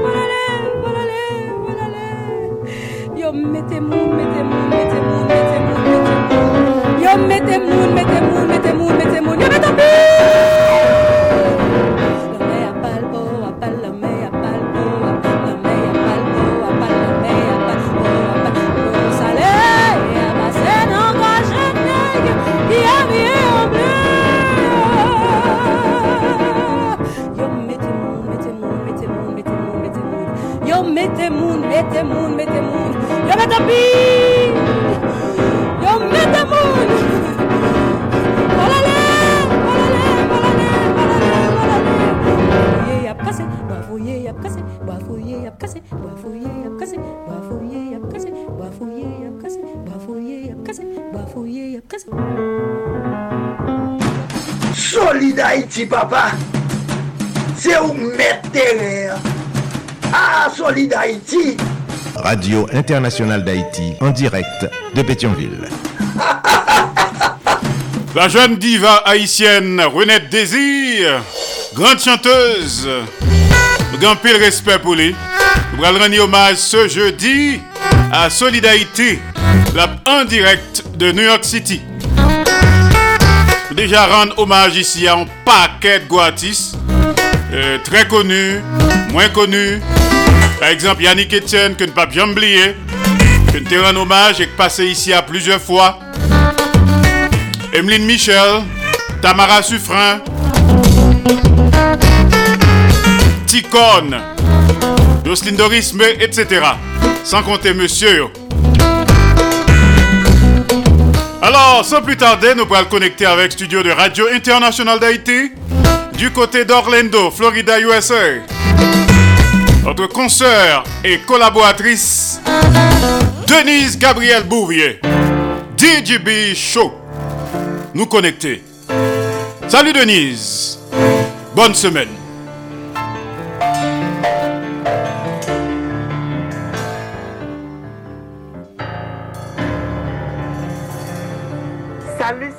voilà les, voilà les, voilà les. Yo mettez moun, mettez moun, mettez moun, mettez moun, moun. Yo mettez moun, mettez moun, mettez moun, mettez moun. Yo mettez moun. Yo mettez moun, mettez moun, mettez moun. Yo mettez pile. Cassé, bafouillé, y'a cassé, bafouillé, y'a cassé, bafouillé, y'a cassé, bafouillé, y'a cassé, bafouillé, y'a cassé, bafouillé, y'a cassé, bafouillé, y'a cassé. Solid Haïti, papa. C'est où mettre terrain. Ah, Solid Haïti. Radio Internationale d'Haïti, en direct de Pétionville. La jeune diva haïtienne Renette Désir, grande chanteuse, grand pile respect pour lui. Nous allons rendre hommage ce jeudi à Solid Haïti, la en direct de New York City. Déjà rendre hommage ici à un paquet de Guatis, euh, très connus, moins connus. Par exemple, Yannick Etienne, que ne pas bien oublier, que nous rend hommage et que passé ici à plusieurs fois. Emeline Michel, Tamara Suffren, Ticone, Jocelyne Dorisme, etc. Sans compter monsieur. Alors, sans plus tarder, nous pourrons le connecter avec Studio de Radio International d'Haïti du côté d'Orlando, Florida, USA. Notre consoeur et collaboratrice, Denise Gabriel Bourrier, DJB Show, nous connecter. Salut Denise, bonne semaine.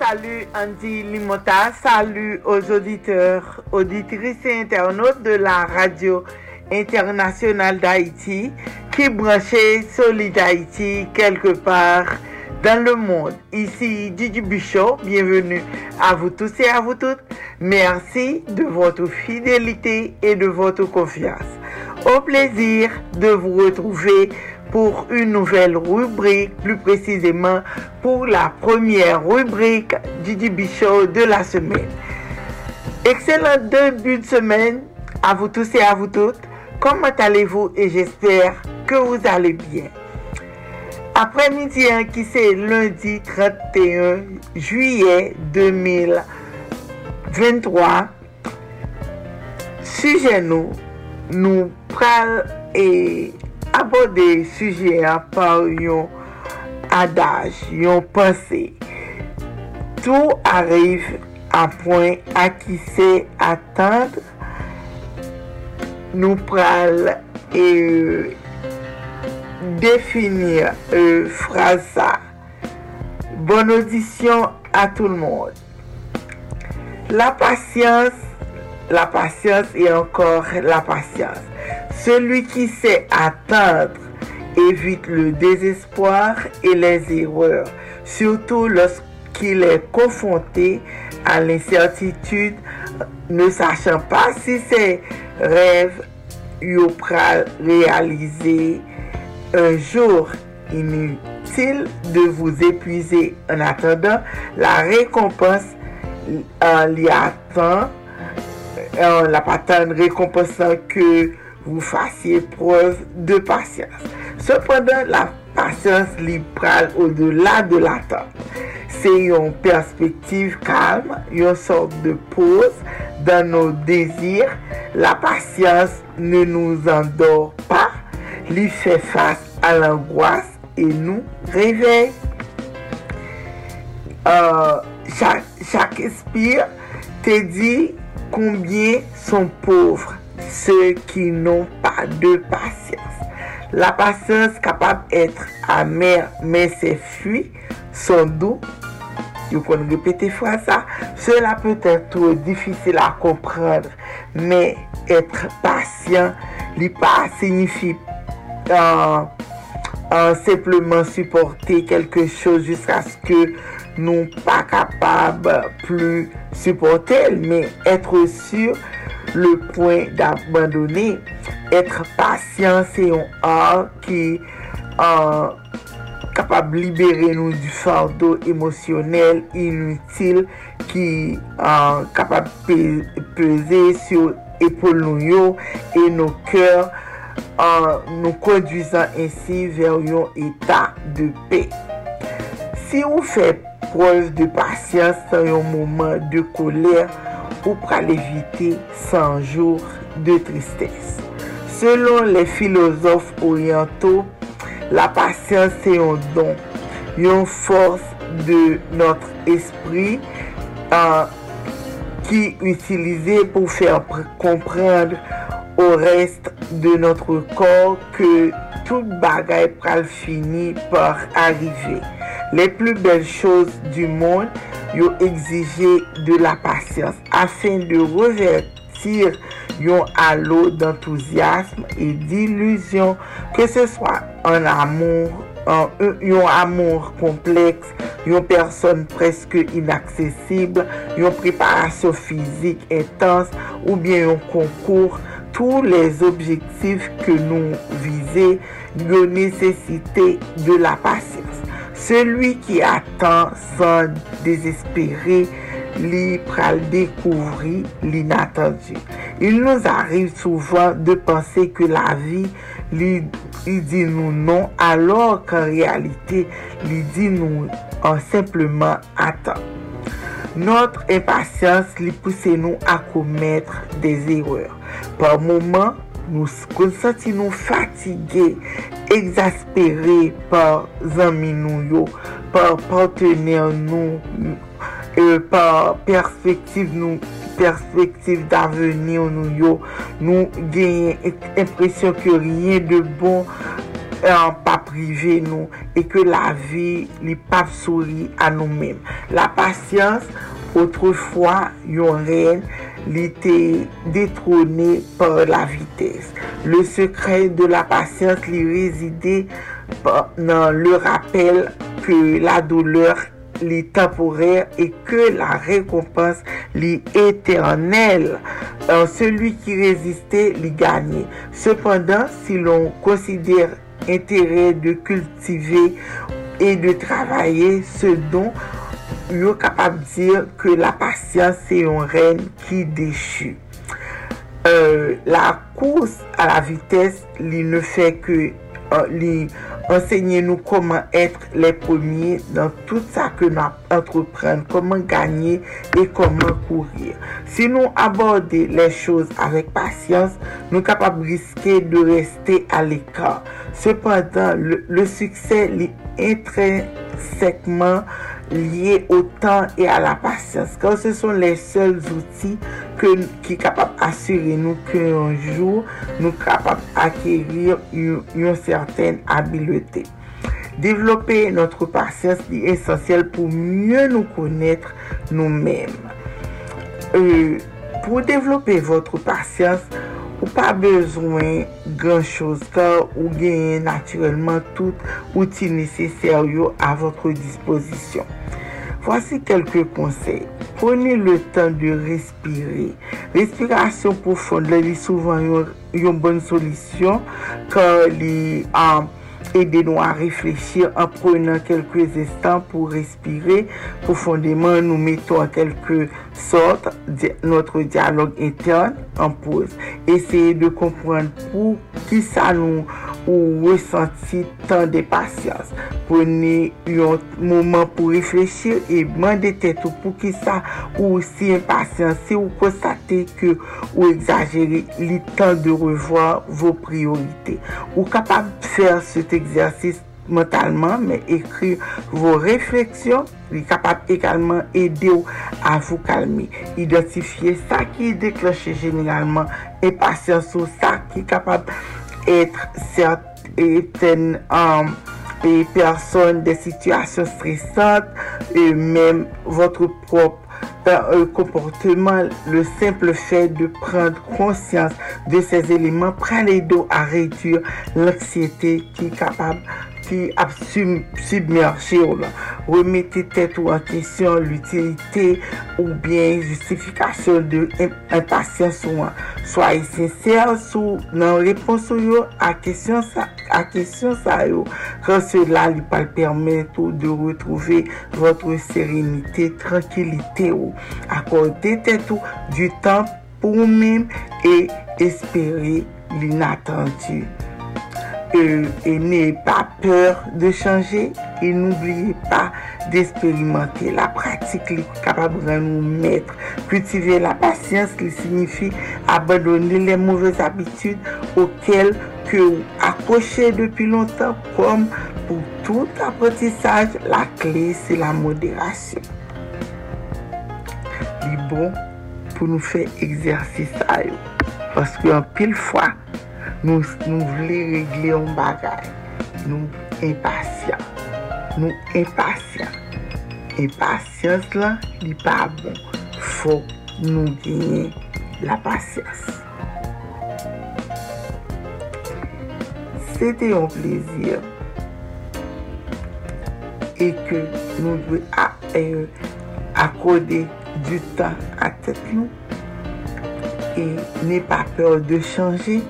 Salut, Andy Limota, salut aux auditeurs, auditrices et internautes de la radio internationale d'Haïti qui branchait Solid Haïti quelque part dans le monde. Ici Didi Bichot, bienvenue à vous tous et à vous toutes. Merci de votre fidélité et de votre confiance. Au plaisir de vous retrouver pour une nouvelle rubrique, plus précisément pour la première rubrique Didi Bichot de la semaine. Excellent début de semaine à vous tous et à vous toutes. Comment allez-vous? Et j'espère que vous allez bien. Après-midi, hein, qui c'est lundi 31 juillet 2023, sujet nous, nous pral et abode suje a par yon adaj, yon pense. Tou arrive apwen a ki se atendre nou pral euh, e definir e euh, frasa. Bon audition a tout l'monde. La pasyans la patience et encore la patience. Celui qui sait attendre évite le désespoir et les erreurs, surtout lorsqu'il est confronté à l'incertitude, ne sachant pas si ses rêves pral réaliser un jour. Inutile de vous épuiser. En attendant, la récompense euh, l'y attend. Euh, la patane récompensant que vous fassiez preuve de patience. Cependant, la patience li pral au-delà de l'attente. C'est une perspective calme, une sorte de pause dans nos désirs. La patience ne nous endort pas, lui fait face à l'angoisse et nous réveille. Euh, chaque, chaque expire te dit combien sont pauvres ceux qui n'ont pas de patience. La patience capable d'être amère, mais ses fruits sont doux. Vous pouvez répéter fois ça. Cela peut être difficile à comprendre, mais être patient, n'est pas signifie euh, euh, simplement supporter quelque chose jusqu'à ce que nous pas capables plus supporter, mais être sûr le point d'abandonner. Être patient, c'est un art qui est euh, capable de libérer nous du fardeau émotionnel inutile qui est capable de peser sur l'épaule nous et nos cœurs en nous conduisant ainsi vers un état de paix. Si vous faites preuve de patience dans un moment de colère, ou pral éviter 100 jours de tristesse. Selon les philosophes orientaux, la patience est un don, une force de notre esprit euh, qui est utilisée pour faire comprendre au reste de notre corps que toute bagaille pral finit par arriver. les plus belles choses du monde, yo exige de la patience afin de revertir yon halo d'enthousiasme et d'illusion que ce soit un amour, un, yon amour complexe, yon personne presque inaccessible, yon préparation physique intense ou bien yon concours, tous les objectifs que nous visons, yon nécessité de la patience. Celui ki atan son desespere li pral dekouvri l'inatendu. Il nous arrive souvent de penser que la vie li, li dit nous non alors qu'en réalité li dit nous en simplement attend. Notre impatience li pousse nous à commettre des erreurs. Par moments, nous consentis nous fatiguer exaspere par zami nou yo, par partener nou, e, euh, par perspektiv nou, perspektiv d'avenir nou yo, nou genye impresyon ke rye de bon euh, an pa prive nou, e ke la vi li pa sori an nou men. La pasyans, autrefois, yon l'était détrôné par la vitesse. Le secret de la patience lui résidait dans le rappel que la douleur est temporaire et que la récompense est éternelle. Celui qui résistait l'y gagnait. Cependant, si l'on considère intérêt de cultiver et de travailler ce dont yo kapab dir ke la pasyans se yon ren ki deshu. Euh, la kous a la vites li ne fe ke uh, li ensegne nou koman etre le pwemye dan tout sa ke nou entrepren, koman ganyen e koman kourir. Si nou aborde le chouz avek pasyans, nou kapab riske de reste al ekran. Sependan, le, le suksè li intrensekman lié au temps et à la patience. Car ce sont les seuls outils qui sont capables d'assurer nous qu'un jour, nous sommes capables d'acquérir une, certaine habileté. Développer notre patience est essentiel pour mieux nous connaître nous-mêmes. Euh, pour développer votre patience, ou pa bezwen gran chos ka ou genye naturelman tout outil neseser yo a votre disposisyon. Vwasi kelke konsey. Prone le tan de respire. Respirasyon poufonde la li souvan yon, yon bon solisyon kan li um, ede nou a reflechir an prenen kelke zestan pou respire. Poufondeman nou meton kelke sorte notre dialogue interne en pause. Essayez de comprendre pour qui ça nous ou ressentir tant de patience. Prenez un moment pour réfléchir et demandez tête pour qui ça ou aussi impatience si vous constatez que ou exagérez le temps de revoir vos priorités. Ou capable de faire cet exercice mentalement, mais écrire vos réflexions est capable également aider à vous calmer. Identifier ça qui déclenche généralement impatience ou ça qui est capable être certaines um, personnes des situations stressantes et même votre propre euh, comportement, le simple fait de prendre conscience de ces éléments prend les dos à réduire l'anxiété qui est capable tu ap submerje ou la. Remete tet ou an kesyon l'utilite ou bien justifikasyon de impasyen sou an. Soye sincer sou nan reponsou yo a kesyon sa, sa yo. Kan se la li pal permet ou de retrouve votre serenite, tranquilite ou. Akorde tet ou du tan pou mèm e espere l'inatendu. Et n'ayez pas peur de changer et n'oubliez pas d'expérimenter la pratique est capable de nous mettre. Cultiver la patience qui signifie abandonner les mauvaises habitudes auxquelles que vous accrochez depuis longtemps comme pour tout apprentissage, la clé c'est la modération. C'est bon pour nous faire exercice ça parce qu'en pile fois nous voulons régler un bagage. Nous impatients. Nous impatients. Impatience là, n'est pas bon. Faut nous gagner la patience. C'était un plaisir et que nous devons euh, accorder du temps à tête nous et n'ayez pas peur de changer.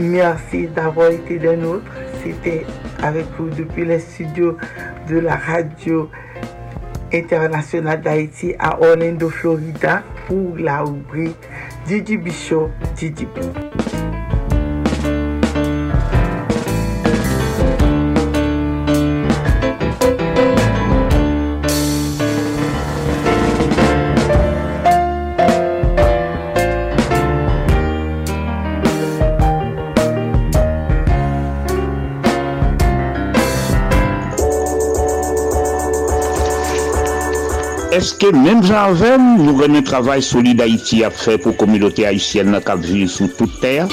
Merci d'avoir été des nôtres. C'était avec vous depuis les studios de la radio internationale d'Haïti à Orlando, Florida pour la rubrique Didi Bichot, Didi Est-ce que même jean nous avons un travail solide faire pour la communauté haïtienne qui vit sur toute terre?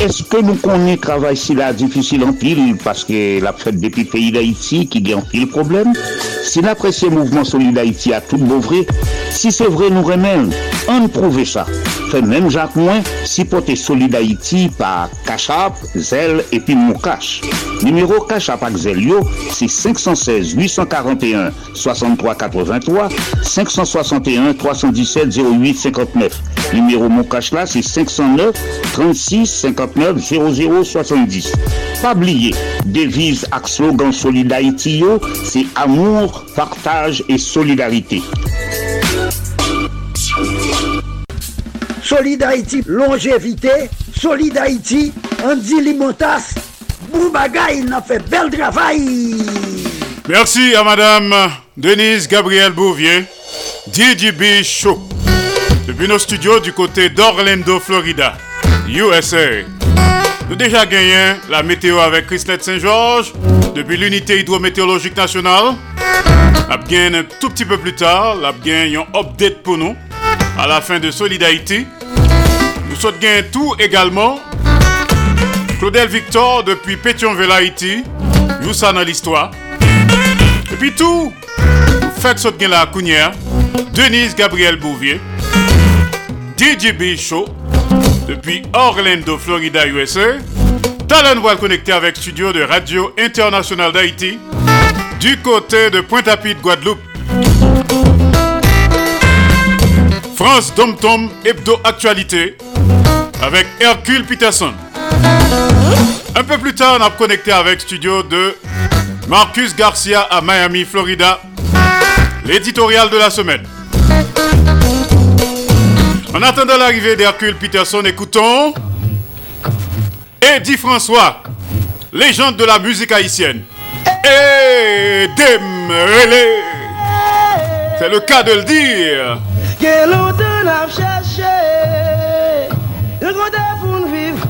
Est-ce que nous connaissons le travail si là difficile en pile parce que la fête depuis le pays d'Haïti qui a en pile problème? Si l'apprécié mouvement solide Haïti a tout vrai, si c'est vrai nous remène, on prouve ça. Même Jacques Moins, si porté Solid Haïti par Cachap, Zel et puis Moukache. Numéro Cachap avec Zelio, c'est 516 841 63 83 561 317 08 59. Numéro Moukache là, c'est 509 36 59 00 70. Pas oublier, devise avec slogan Solid Haïti, c'est amour, partage et solidarité. Solid longévité. Solid Haïti, Andy Limotas. Boubagaï, il a fait bel travail. Merci à Madame Denise Gabriel Bouvier, DJB Show. Depuis nos studios du côté d'Orlando, Florida, USA. Nous déjà gagné la météo avec Christelle Saint-Georges depuis l'unité hydrométéorologique nationale. Gagné un tout petit peu plus tard, gagné un update pour nous à la fin de Solid Haïti. Nous tout également. Claudel Victor depuis Pétionville Haïti. Nous dans l'histoire. Et puis tout. fête saute la Counière, Denise Gabriel Bouvier, DJB Show, depuis Orlando, Florida, USA. Talon va connecter avec studio de Radio International d'Haïti, du côté de Pointe-à-Pitre, Guadeloupe. France Dom Tom Hebdo Actualité avec Hercule Peterson. Un peu plus tard, on a connecté avec studio de Marcus Garcia à Miami, Florida. L'éditorial de la semaine. En attendant l'arrivée d'Hercule Peterson, écoutons Eddie François, légende de la musique haïtienne. Et. C'est le cas de le dire. Yon kote pou nou viv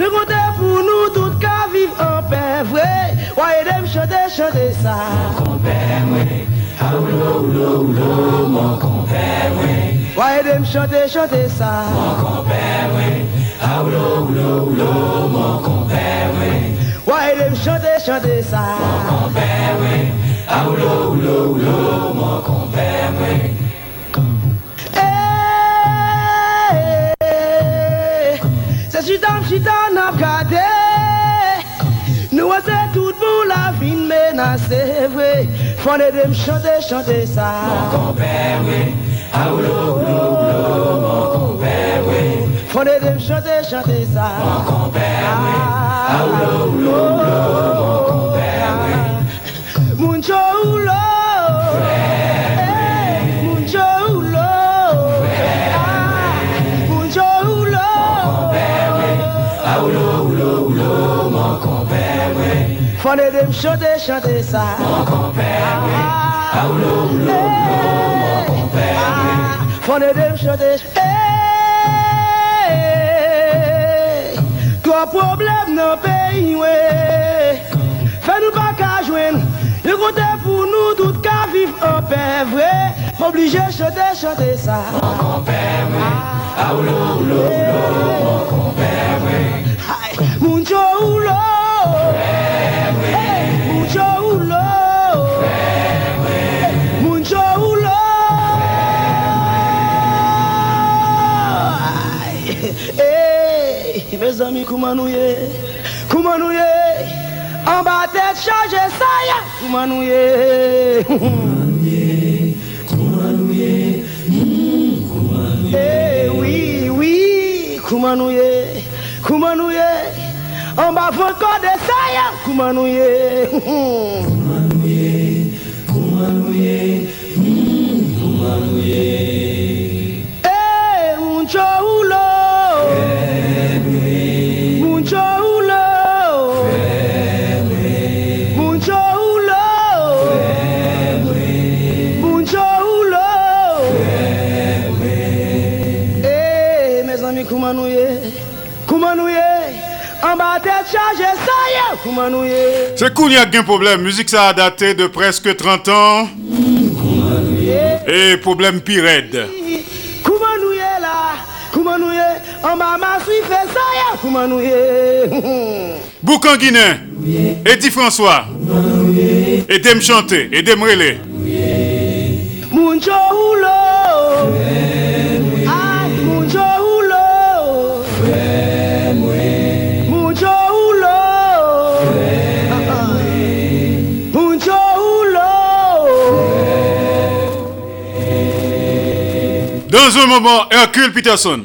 Yon kote pou nou tout ka viv An pe vwe Woye dem chante chante sa Mon kompe mwe A oulo oulo oulo Mon kompe mwe Woye dem chante chante sa Mon kompe mwe A oulo oulo oulo Mon kompe mwe Woye dem chante chante sa Mon kompe mwe A oulo oulo oulo Mon kompe mwe Madame Chitan ap gade. Nou ase tout moun la vin menase vwe. Fwane dem chante chante sa. Mon kompe vwe A oulo oulo oulo Mon kompe vwe Fwane dem chante chante sa. Mon kompe vwe A ah. oulo oulo oulo Mon kompe vwe Moun chou oulo Fande dem chante, chante sa. Mwen konferme A oulo, oulo, oulo Mwen konferme Fande dem chante Eee Gwa problem nan peyi we Fè nou pa ka jwen Yon kote pou nou tout ka viv an pe vre M'oblige chante, chante sa Mwen konferme A oulo, oulo, oulo Mwen konferme Moun chou oulo Oulo mes amis, kouman nou ye Kouman nou ye An ba tet chaje sa ya Kouman nou ye Kouman nou ye Kouman nou ye Eh oui, oui Kouman nou ye Kouman nou ye An ba vant kode sa ya Kouman nou ye Kouman nou ye Kouman nou ye Kouman nou ye Eh, moun cho oulo Moun cho oulo Moun cho oulo Moun cho oulo Eh, mes amis, kouman C'est cool, il y a un problème. Musique, ça a daté de presque 30 ans. Et problème pire Chanté, Edem Relé. Moun cho oulo. Ah, moun cho oulo. Moun cho oulo. Moun cho oulo. Dans un moment, Hercule Peterson.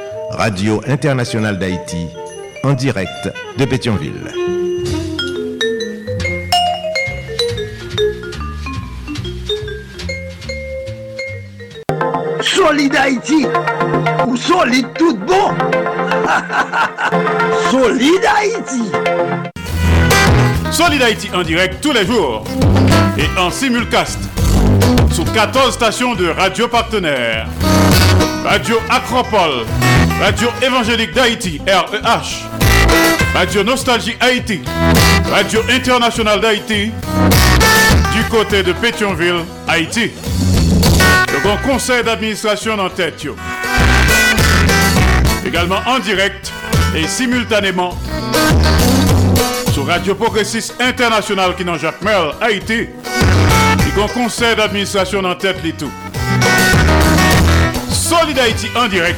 Radio Internationale d'Haïti en direct de Pétionville. Solide Haïti ou solide tout bon Solide Haïti Solid Haïti en direct tous les jours et en simulcast sous 14 stations de radio partenaires. Radio Acropole, Radio Évangélique d'Haïti, REH, Radio Nostalgie Haïti, Radio Internationale d'Haïti, du côté de Pétionville, Haïti. Le grand conseil d'administration en tête. Également en direct et simultanément sur Radio Progressiste International qui n'en Jacques Merle, Haïti. Le grand conseil d'administration en tête les. Solid Haïti en direct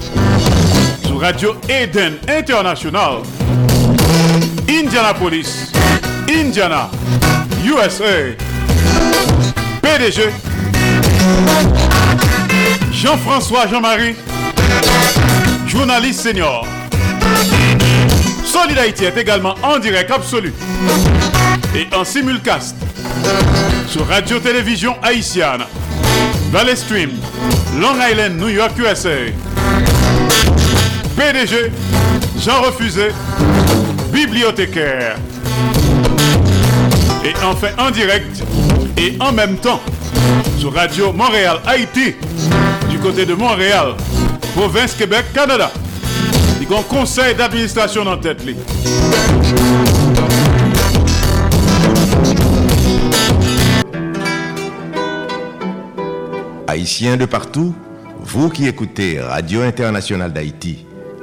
Radio Eden International, Indianapolis, Indiana, USA. PDG Jean-François Jean-Marie, journaliste senior. Solid est également en direct absolu et en simulcast sur Radio-Télévision Haïtienne, Valley Stream, Long Island, New York, USA. PDG Jean Refusé, bibliothécaire. Et enfin en direct et en même temps sur Radio Montréal Haïti du côté de Montréal, province Québec, Canada. Il y a un conseil d'administration en tête. Haïtiens de partout, vous qui écoutez Radio Internationale d'Haïti,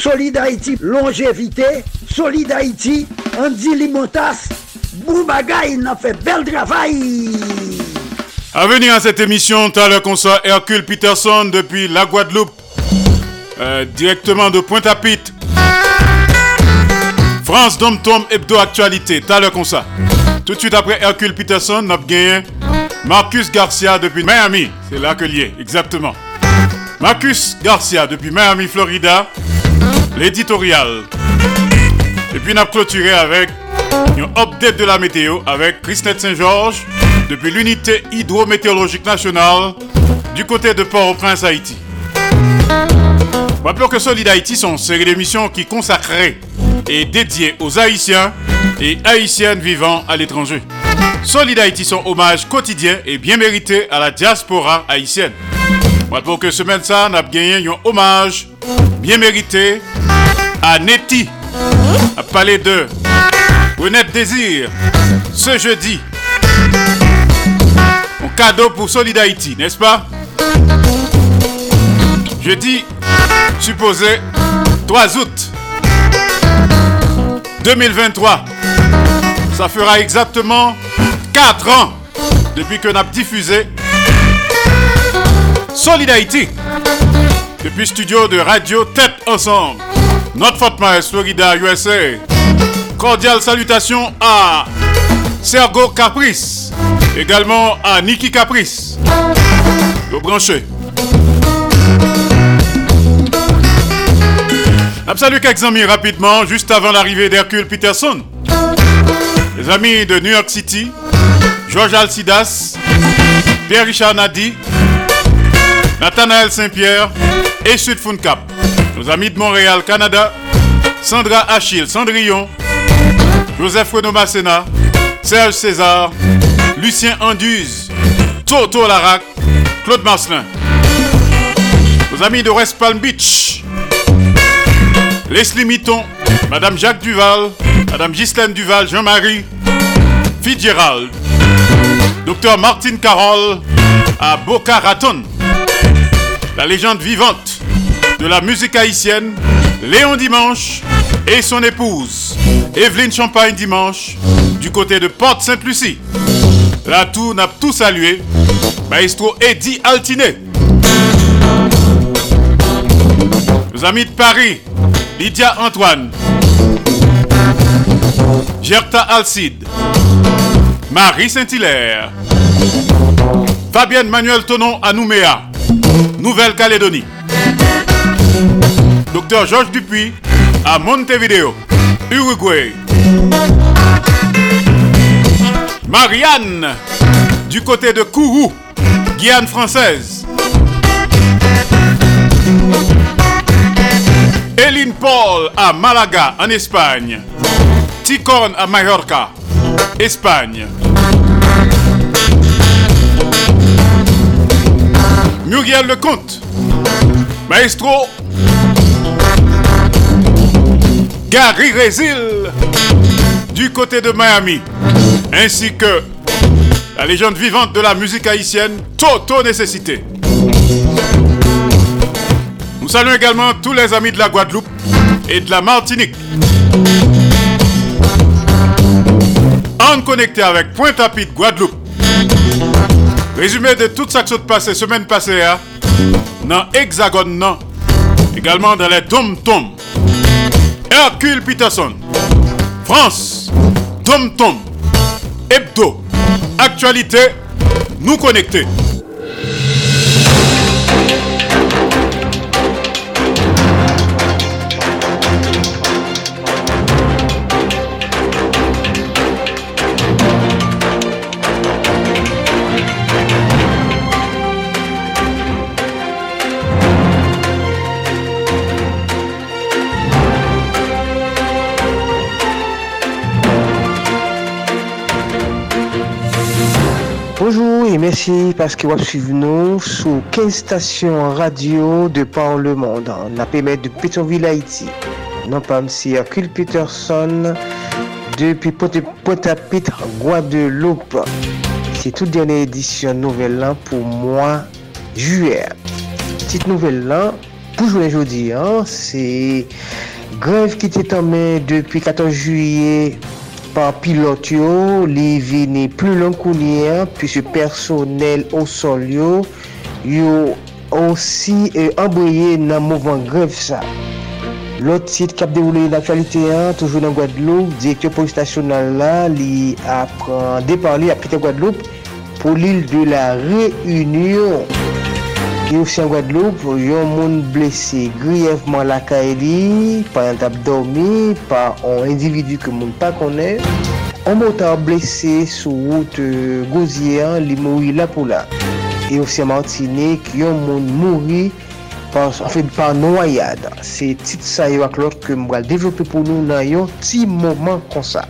Solid Haïti, longévité. Solid Haïti, Andy Limotas. Boubagaï, n'a fait bel travail. À venir à cette émission, t'as le concert Hercule Peterson depuis la Guadeloupe, euh, directement de Pointe-à-Pitre. France Dom Tom Hebdo Actualité, t'as le concert. Tout de suite après Hercule Peterson, n'a gagné Marcus Garcia depuis Miami. C'est là que lié, exactement. Marcus Garcia depuis Miami, Florida. L'éditorial. Et puis, on a clôturé avec une update de la météo avec Christine Saint-Georges depuis l'unité hydrométéorologique nationale du côté de Port-au-Prince, Haïti. Rappelons que Solid Haïti sont une série d'émissions qui consacrées et dédiées aux Haïtiens et Haïtiennes vivant à l'étranger. Solid Haïti sont hommage quotidien et bien mérité à la diaspora haïtienne. Rappelons que semaine ça, on a gagné un hommage bien mérité à Neti, à parler de Renette Désir, ce jeudi. Un cadeau pour Solid n'est-ce pas? Jeudi, supposé 3 août 2023. Ça fera exactement 4 ans depuis nous avons diffusé Solid. Depuis studio de Radio Tête Ensemble. Notre Fatma Florida, USA. Cordiale salutation à Sergo Caprice. Également à Niki Caprice. Au branché. Salut quelques amis rapidement, juste avant l'arrivée d'Hercule Peterson. Les amis de New York City, Georges Alcidas, Pierre-Richard Nadi, Nathanaël Saint-Pierre et Sud Cap. Nos amis de Montréal, Canada, Sandra Achille, Cendrillon, Joseph Renaud Masséna, Serge César, Lucien Anduze, Toto Larac, Claude Marcelin. Nos amis de West Palm Beach, Leslie Mitton, Madame Jacques Duval, Madame Ghislaine Duval, Jean-Marie, Fitzgerald, Docteur Martine Carole à Boca Raton, la légende vivante de la musique haïtienne, Léon Dimanche et son épouse, Evelyne Champagne Dimanche, du côté de Porte Sainte-Lucie. La tour n'a tout salué, Maestro Eddie Altiné. Nos amis de Paris, Lydia Antoine, Gerta Alcide, Marie Saint-Hilaire, Fabienne Manuel Tonon à Nouméa, Nouvelle-Calédonie, Docteur Georges Dupuis à Montevideo, Uruguay, Marianne du côté de Kourou, Guyane française. Eline Paul à Malaga, en Espagne. Ticon à Mallorca, Espagne. Muriel Lecomte, Maestro. Gary Résil, du côté de Miami. Ainsi que la légende vivante de la musique haïtienne, Toto Nécessité. Nous saluons également tous les amis de la Guadeloupe et de la Martinique. En connecté avec Pointe-à-Pitre, Guadeloupe. Résumé de tout ça qui s'est passé semaine passée, hein, dans Hexagone, également dans les Dom Tom. Hercule Peterson, France, Dom Tom, Hebdo, Actualité, nous connecter. Merci parce que vous suivez nous sur 15 stations radio de par le monde. On a permis de Pétionville, Haïti. Non pas M. Hercule Peterson depuis Pointe-à-Pitre, Guadeloupe. C'est toute dernière édition nouvelle là pour moi, juillet. Petite nouvelle là, pour jouer aujourd'hui, hein, c'est grève qui était en main depuis 14 juillet par pilot yo, li vini plu lankounyen, pwese personel ou sol yo, yo ansi e ambweye nan mouvan grev sa. Lot sit kap devoule l'aktualite an, toujou nan Guadeloupe, direktyon polis nasyonal la, li apren depar li apite Guadeloupe pou l'il de la reunion. Dioksyen Guadeloupe, yon moun blese griyevman lakay li, pa yon tap dormi, pa yon individu ke moun pa konen. An motar blese sou wout gozyen li mouri la pou la. Dioksyen Martinek, yon moun mouri par, en fait, par noyade. Se tit sa yo ak lot ke mwa developpe pou nou nan yon ti mouman konsa.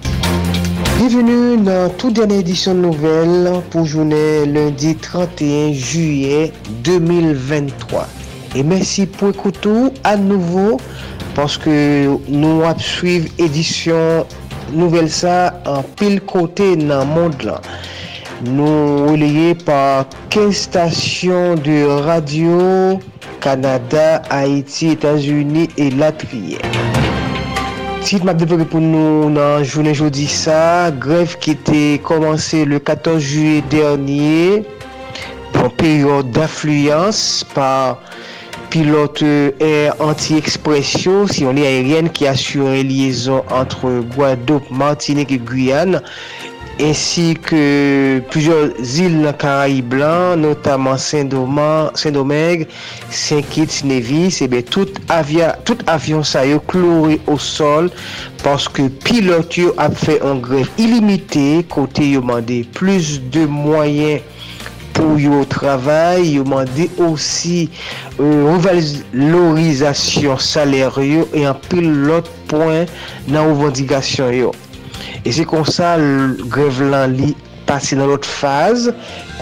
Bienvenue dans toute dernière édition de nouvelle pour journée lundi 31 juillet 2023. Et merci pour écouter à nouveau parce que nous allons suivre édition nouvelle ça en pile côté dans le monde là. Nous relayés par 15 stations de radio Canada, Haïti, États-Unis et Latvie. Tit map depoge pou nou nan jounen jodi sa, grev ki te komanse le 14 juye dernie, pou peryon d'afluyans par pilote air anti-ekspresyon, si yon li aeryen ki asyure liyezon antre Guadope, Martinique et Guyane, ainsi que plusieurs îles dans Caraïbes blancs, notamment Saint-Domingue, Saint-Kitts, Nevis, et eh bien tout, avia, tout avion ça y cloué au sol parce que pilote a fait un grève illimité côté yo demandé plus de moyens pour yo travail, yo demandé aussi euh, revalorisation salaire et un pilote point dans revendication yo. E se kon sa grev lan li pase nan lot faz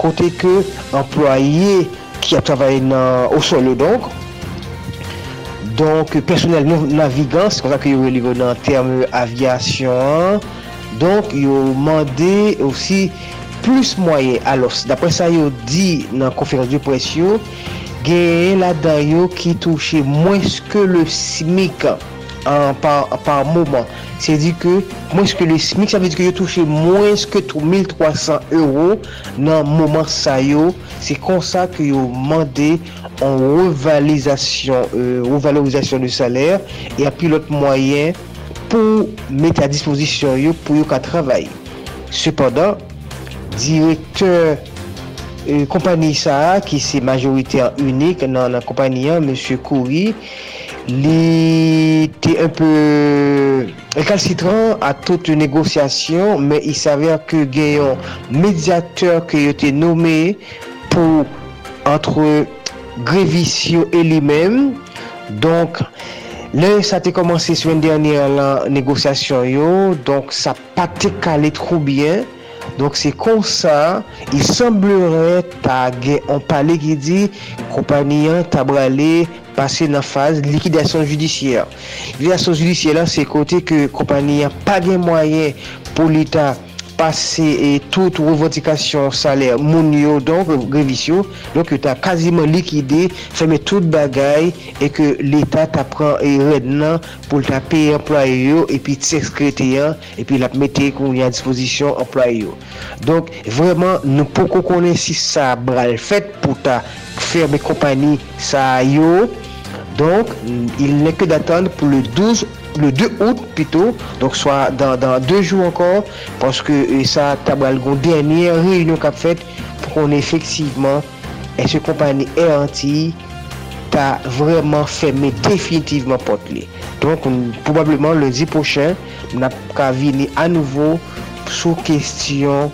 kote ke employe ki ap travaye nan osole donk. Donk personel non navigant, se kon sa ki yo li ven nan term avyasyon. Donk yo mande osi plus mwaye alos. Dapre sa yo di nan konferans de presyo, genye la dan yo ki touche mwens ke le simik an. an, par, par mouman. Se di ke, mwens ke le SMIC, sa ve di ke yo touche mwens ke 1300 euro nan mouman sa yo. Se konsa ke yo mande an revalizasyon, euh, revalizasyon de saler, e api lot mwayen pou mette a disposisyon yo pou yo ka travay. Sepadan, direkteur kompani euh, sa, ki se majoriter unik nan kompani an, M. Kouri, il était un peu récalcitrant à toute négociation mais il s'avère que gagnant médiateur qui a été nommé pour entre Grévicio et lui-même donc Là, ça a commencé semaine dernière la négociation yo, donc ça n'a pas été calé trop Donk se konsan, il semblere ta gen an pale ki di kompanyan ta brale pase nan faz likidasyon judisyen. Likidasyon judisyen lan se kote ke kompanyan pa gen mwayen pou l'Etat pase et tout revendikasyon saler moun yo donk revisyon, donk yo ta kaziman likide, feme tout bagay e ke l'Etat ta pran e red nan pou ta peye employe yo epi tse skrete yan epi la mette kon yon disposisyon employe yo. Donk vreman nou pou kon konen si sa bral fet pou ta ferme kompani sa yo, donk il ne ke datan pou le 12 le 2 août plutôt, donc soit dans, dans deux jours encore, parce que ça, Tabalgon, dernière réunion qu'a faite pour qu'on effectivement, et ce compagnie est anti, t'a vraiment fermé définitivement porte Donc, on, probablement lundi prochain, on a qu'à venir à nouveau sous question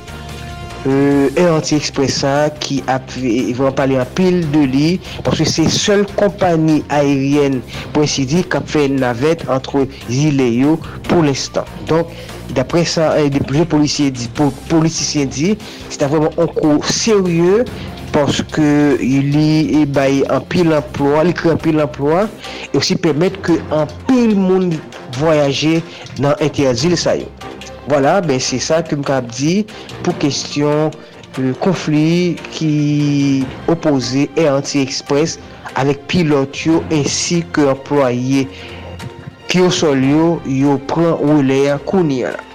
euh, e anti-expressa ki ap, van pale an pil de li, porsi se sol kompani aeryen pou esi di kap fe navet antre zile yo pou l'estan. Donk, dapre euh, sa, de polisyen di, polisyen di, se ta vreman an kou serye, porske li e baye an pil emplwa, li kre an pil emplwa, e osi pemet ke an pil moun voyaje nan ente azil sa yo. Voilà, ben se sa ke m kap di pou kestyon konflik euh, ki opose Air Anti-Express avek pilot yo ensi ke employe ki yo sol yo yo pran ou le ya kouni ya la.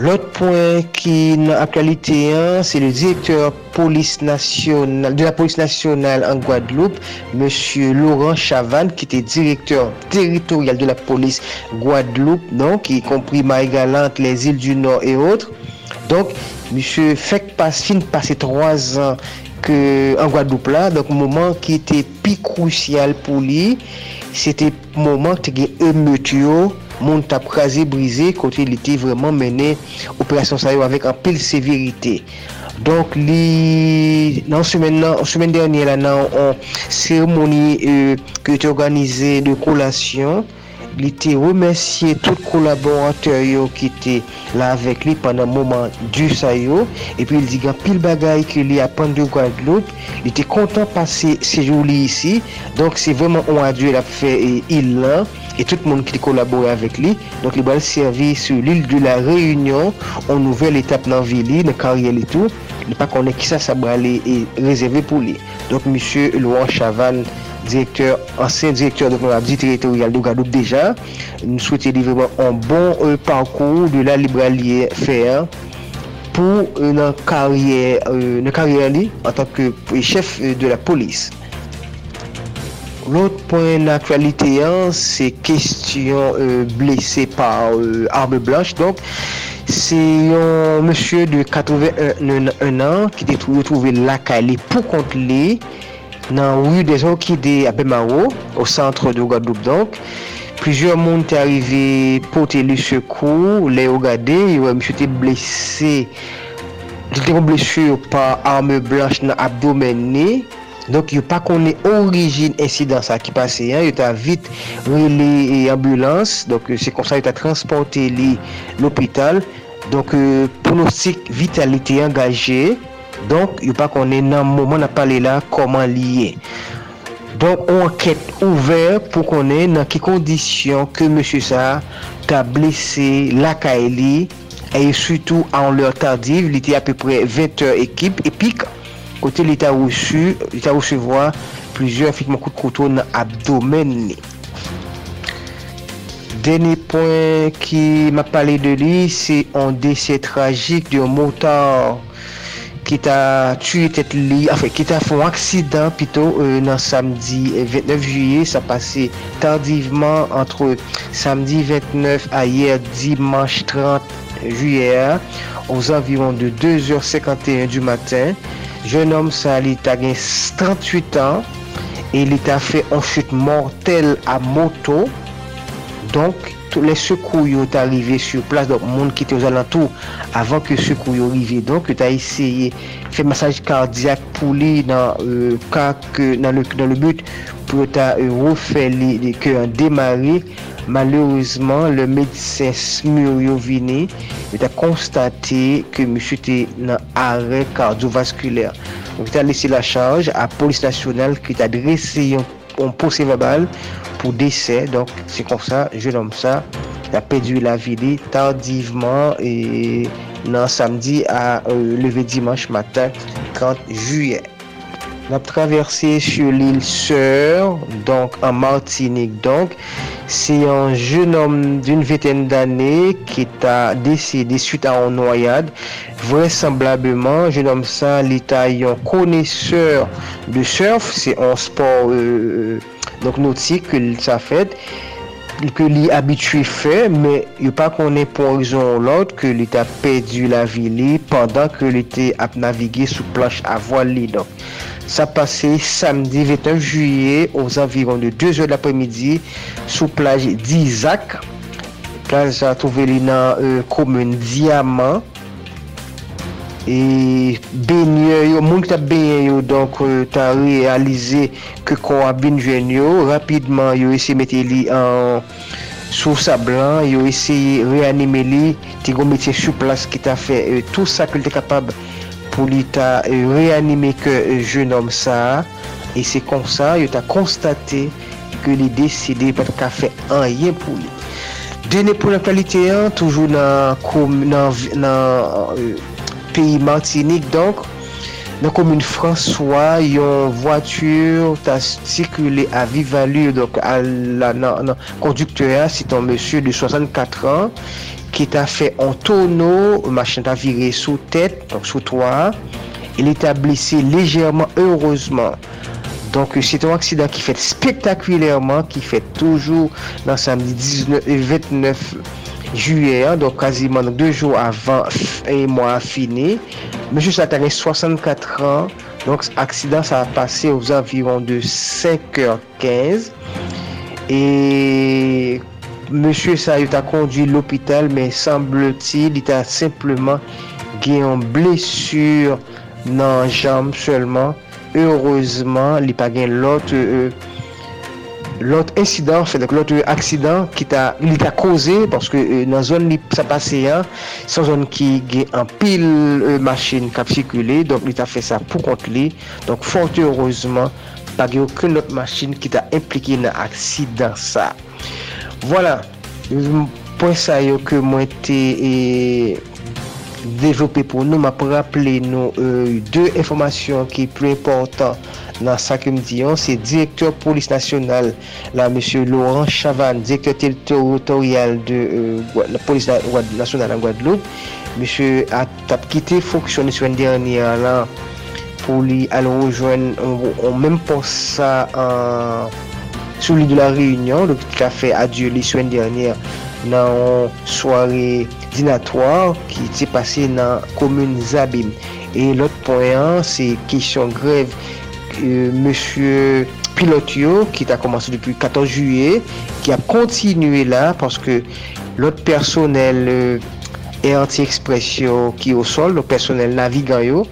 L'autre point qui est actualité, hein, c'est le directeur police nationale, de la police nationale en Guadeloupe, Monsieur Laurent Chavan, qui était directeur territorial de la police Guadeloupe, donc, y compris Marie-Galante, les îles du Nord et autres. Donc, passe, fin passer trois ans en Guadeloupe là, donc moment qui était plus crucial pour lui, se te mouman te gen emeut yo, moun tap kaze brize kote li te vreman mene operasyon sa yo avèk an pil severite. Donk li nan semen nan, semen dernye la nan, an seremoni euh, ki te organize de kolasyon, li te remersye tout kolaborateur ki te la avek li pandan mouman du sayo epi li digan pil bagay ki li apan de Guadeloupe. Li te kontan pase sejou li isi donk se vreman on adye la fe il lan et tout moun ki te kolabore avek li donk li bal servi sou l'il de la Réunion on nouvel etap nan vili, nan karyel etou li pa konen ki sa sa brale e rezerve pou li donk misye Laurent Chaval directeur, ancien directeur de l'Obdi territorial de Gadoub déjà. Nous souhaitons livrer un bon euh, parcours de la librairie faire pour une euh, carrière, euh, une carrière en tant que euh, chef euh, de la police. L'autre point d'actualité, hein, c'est question blessée par arme blanche. Donc, Se yon monsye de 81 an ki te trouve lakale pou kont li, nan ouyu de zon ki de Apemaro, ou sentre de Ougadoub donk. Plizye moun te arrive pote li sekou, le Ougade, yo msye te blese, li te kon blese yo pa arme blanche nan abdomen ne, Donk yo pa konen orijin insidans a ki pase, yo ta vit rele ambulans, donk se konsa yo ta transporte li l'opital, donk euh, pronostik vitalite engaje, Donk, yo pa konen nan mouman na pale la koman liye. Donk, ou anket ouver pou konen nan ki kondisyon ke M. Sa ta blese la ka e li e sutou an lor tardiv li te apepre 20 ekip epik kote li ta wousu li ta wousevwa plizye fikman kout koutou nan abdomen li. Deni pon ki ma pale de li se an dese tragik de yon motor ki ta tue tet li, afe ki ta foun aksidan pito nan samdi 29 juye, sa pase tardiveman antre samdi 29 ayer dimanche 30 juye, ouz anviron de 2h51 du maten, Jeune om sa li ta gen 38 an E li ta fe an chute mortel a moto. Donk, tout les secours yo arrivé sur place, donc monde qui était aux alentours avant que secours yo arrivé. Donc tu as essayé faire massage cardiaque pour lui dans, euh, dans, le, dans le but pour ta euh, refaire les, les cœurs démarrer. Malouzman, le medisyen smur yo vini, yo ta konstate ke msye te nan are kardiovaskuler. Yo ta lese la chanj a polis nasyonal ki ta drese yon posè verbal pou dese. Donk, se kon sa, jen om sa, la pedu la vide tardiveman e nan samdi a euh, leve dimanche matin 30 juyen. Nap traverse sur l'île Sœur, donc en Martinique. Donc, c'est un jeune homme d'une vingtaine d'années qui a décédé suite à une noyade. Vraisemblablement, jeune homme ça, l'état un connaisseur de surf, c'est un sport euh, euh donc nautique que ça fait. ke li abitue fe, men yo pa konen pou orizon lout ke li ta pedu la vi li pandan ke li te ap navige sou planche avon li. Don. Ça passait samedi 21 juillet aux environs de 2h de l'après-midi sous plage d'Isaac. Plage a trouvé dans euh, commune Diamant. E benye yo, moun ki ta benye yo, donk euh, ta realize ke kwa binjwen yo, rapidman yo ese euh, mette li an sou sablan, yo ese reanime li, ti go mette sou plas ki ta fe, e, tout sa ke li te kapab pou li ta reanime ke jenom sa e se konsa yo ta konstate ke li deside pat ka fe an ye pou li. Dene pou l'aktualite an toujou nan, nan, nan euh, peyi Martinique donk nan komoun François yon vwature ta sikule a vivalur donk al la nan, nan kondukteur si ton monsye de 64 an qui t'a fait un tonneau, machin t'a viré sous tête, donc sous toi. Il était blessé légèrement, heureusement. Donc c'est un accident qui fait spectaculairement, qui fait toujours dans samedi 19 et 29 juillet, hein, donc quasiment deux jours avant et mois fini. Monsieur Satané, 64 ans, donc accident ça a passé aux environs de 5h15. Et Monsie sa yo ta kondi l'opital men semble ti li ta simplement gen yon blesur nan jam selman. Heureusement li pa gen lot euh, lot insidant, fèdèk lot aksidant ki ta, li ta koze, paske euh, nan zon li sa pase yan, son zon ki gen an pil euh, machin kap sikule, donk li ta fè sa pou kont li, donk fort heureusement, pa gen okun lot machin ki ta implike nan aksidant sa. Voilà, pon sa yo ke mwen te e devlopè pou nou, ma pou rappele nou e, euh, de informasyon ki plou important nan sa ke m diyon, se direktor polis nasyonal la M. Laurent Chavan, direktor teritorial de euh, la polis nasyonal an Guadeloupe, M. a tap kite fonksyon de swen derni an lan pou li al rejoen, on menm pon sa an... Euh, sou li de la Réunion, lopit ka fe adye li swen dernyer nan soare dinatoir ki te pase nan komoun Zabim. E lot poen, se kisyon grev euh, Monsie Pilotio ki ta komanse depi 14 juye, ki a kontinue la paske lot personel euh, e anti-ekspresyon ki yo sol, lot personel navigan yo,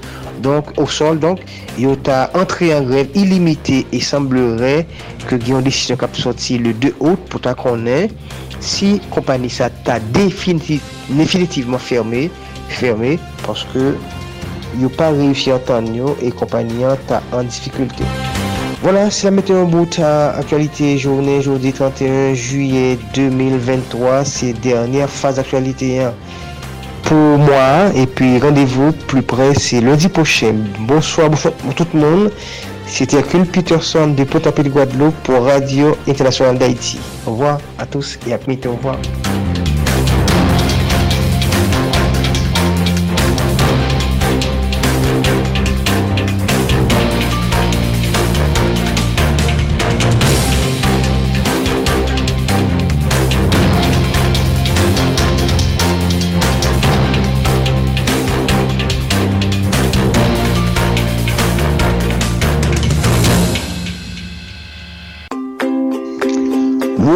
donc, au sol, donc, yo ta antre an grev ilimite e semblerait ke gyon desisyon kap soti le 2 out pou ta konen si kompani sa ta definitiv, definitiveman ferme, ferme, paske yo pa reyusi an tan yo e kompani an ta an difikulte. Voilà, si la mette yon bout a aktualite jounen, joudi 31 juye 2023, se dernier faz aktualite yon. Pour moi. Et puis rendez-vous plus près, c'est lundi prochain. Bonsoir bonsoir tout le monde. C'était Hercule Peterson de Potapé de Guadeloupe pour Radio Internationale d'Haïti. Au revoir à tous et à bientôt. Au revoir.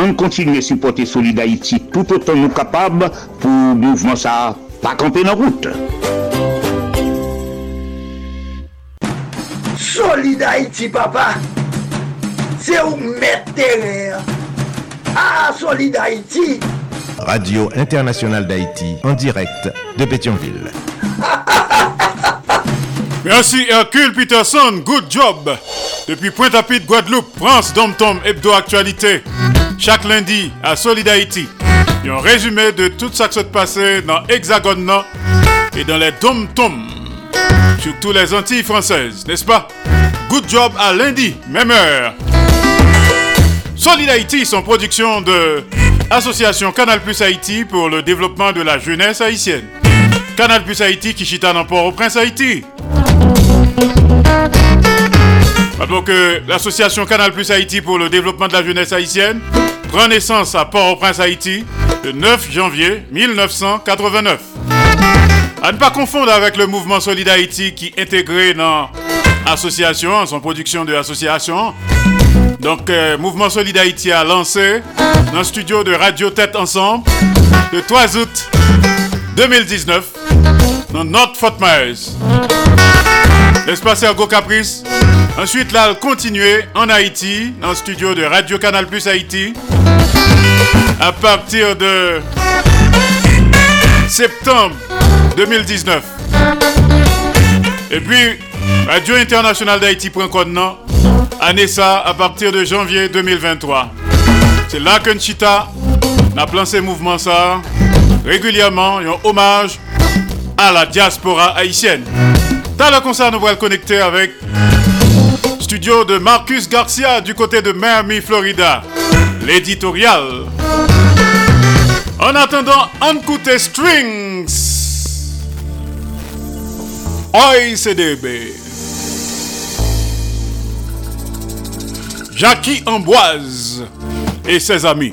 On continue à supporter Solid Haïti tout autant nous capables pour le mouvement ça pas camper la route. Solid Haïti, papa. C'est où mettre terrain. Ah, Solid Haïti. Radio Internationale d'Haïti, en direct de Pétionville. Merci Hercule Peterson, good job. Depuis Pointe-à-Pitre, Guadeloupe, France, Dom-Tom, Hebdo Actualité. Chaque lundi à Solid Haïti. Un résumé de tout ça qui s'est passé dans Hexagone et dans les Dom-Tom. Surtout les Antilles françaises, n'est-ce pas? Good job à lundi, même heure. Solid Haïti, son production de Association Canal Plus Haïti pour le développement de la jeunesse haïtienne. Canal Plus Haïti qui chita dans Port-au-Prince Haïti. Rappelons que l'association Canal Plus Haïti pour le développement de la jeunesse haïtienne prend naissance à Port-au-Prince Haïti le 9 janvier 1989. À ne pas confondre avec le mouvement Solid Haïti qui intégré dans l'association, en son production de l'association. Donc, euh, Mouvement Solid Haïti a lancé dans le studio de Radio Tête Ensemble le 3 août 2019 dans North Fort Myers. L'espace Ergo Caprice. Ensuite, là, continuer en Haïti, dans le studio de Radio Canal Plus Haïti, à partir de septembre 2019. Et puis, Radio Internationale d'Haïti.com, non, à Nessa à partir de janvier 2023. C'est là que Nchita a lancé mouvement ça régulièrement, un hommage à la diaspora haïtienne. Dans le concert, nous allons connecter avec studio de Marcus Garcia du côté de Miami, Florida. L'éditorial. En attendant, Ankute Strings. OICDB. Jackie Amboise et ses amis.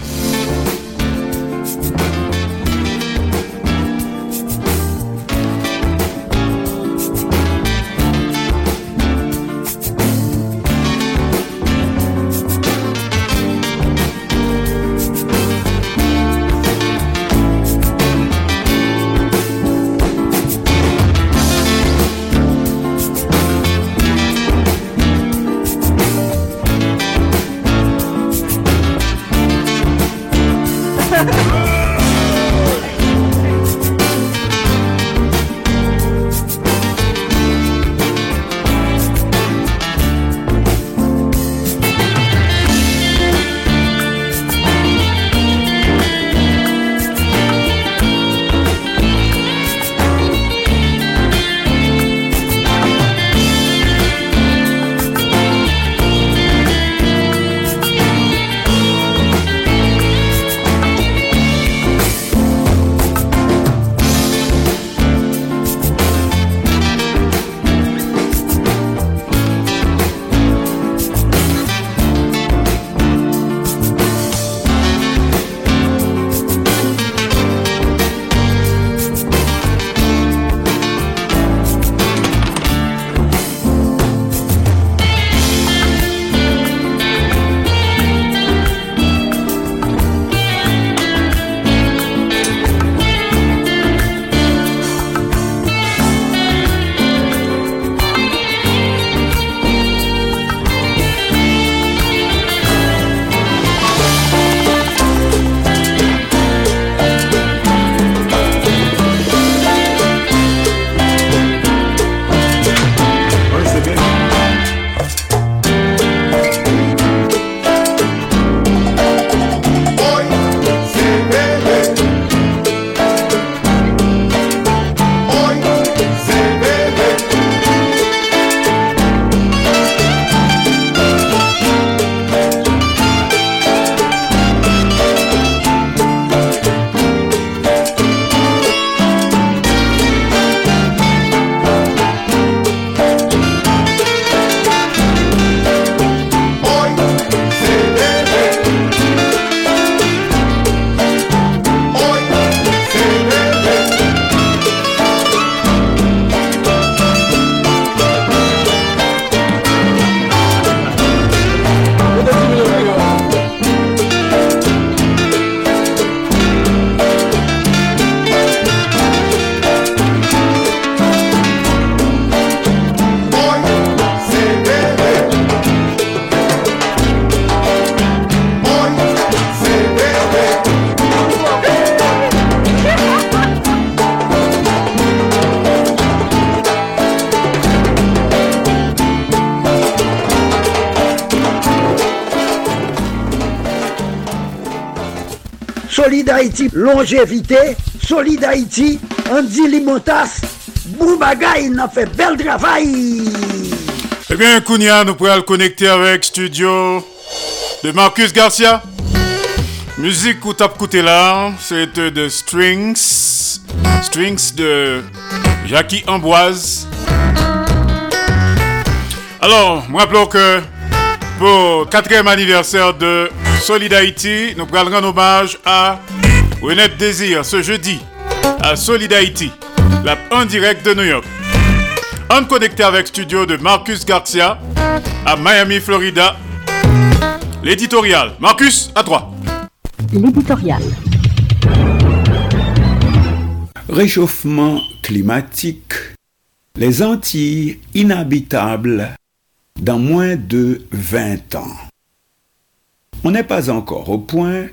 Longévité, Solid Haïti, Andy Limotas, Boubagaï, n'a fait bel travail. Eh bien, Kounia, nous pourrons le connecter avec studio de Marcus Garcia. Musique ou tape côté là, c'est de Strings. Strings de Jackie Amboise. Alors, me rappelons que pour le quatrième anniversaire de Solid Haïti, nous rendre hommage à Renette Désir ce jeudi à Solid Haïti, la en direct de New York. En connecté avec studio de Marcus Garcia à Miami, Florida. L'éditorial. Marcus, à toi. L'éditorial. Réchauffement climatique. Les Antilles inhabitables dans moins de 20 ans. On n'est pas encore au point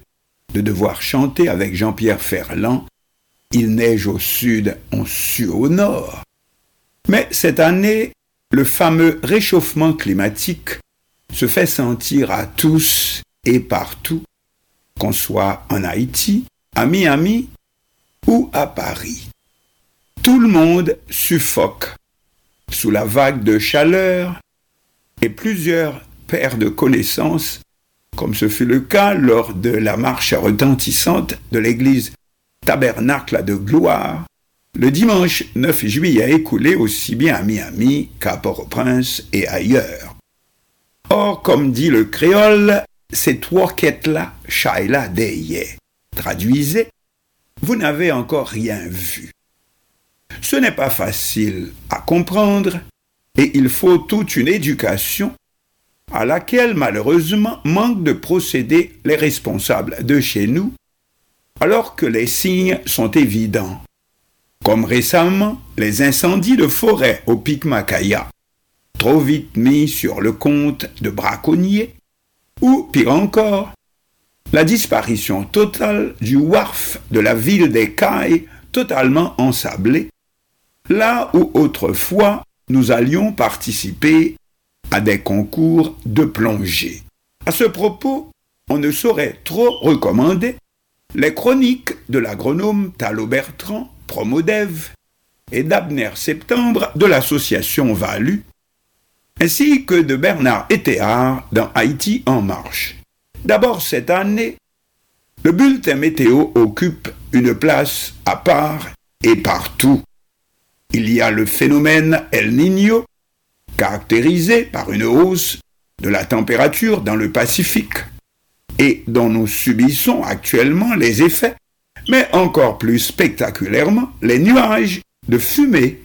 de devoir chanter avec Jean-Pierre Ferland Il neige au sud, on sue au nord. Mais cette année, le fameux réchauffement climatique se fait sentir à tous et partout, qu'on soit en Haïti, à Miami ou à Paris. Tout le monde suffoque sous la vague de chaleur et plusieurs paires de connaissances, comme ce fut le cas lors de la marche retentissante de l'église Tabernacle de Gloire, le dimanche 9 juillet écoulé aussi bien à Miami qu'à Port-au-Prince et ailleurs. Or, comme dit le créole, ces trois quêtes-là, Shaila Deye. Traduisez, vous n'avez encore rien vu. Ce n'est pas facile à comprendre et il faut toute une éducation à laquelle malheureusement manquent de procéder les responsables de chez nous, alors que les signes sont évidents, comme récemment les incendies de forêt au pic Macaya, trop vite mis sur le compte de braconniers, ou pire encore, la disparition totale du wharf de la ville des Cailles totalement ensablé, là où autrefois nous allions participer à des concours de plongée. À ce propos, on ne saurait trop recommander les chroniques de l'agronome Thalo Bertrand, Promodev, et d'Abner Septembre de l'association Valu, ainsi que de Bernard Etéard dans Haïti en marche. D'abord cette année, le bulletin météo occupe une place à part et partout. Il y a le phénomène El Niño, caractérisé par une hausse de la température dans le Pacifique, et dont nous subissons actuellement les effets, mais encore plus spectaculairement les nuages de fumée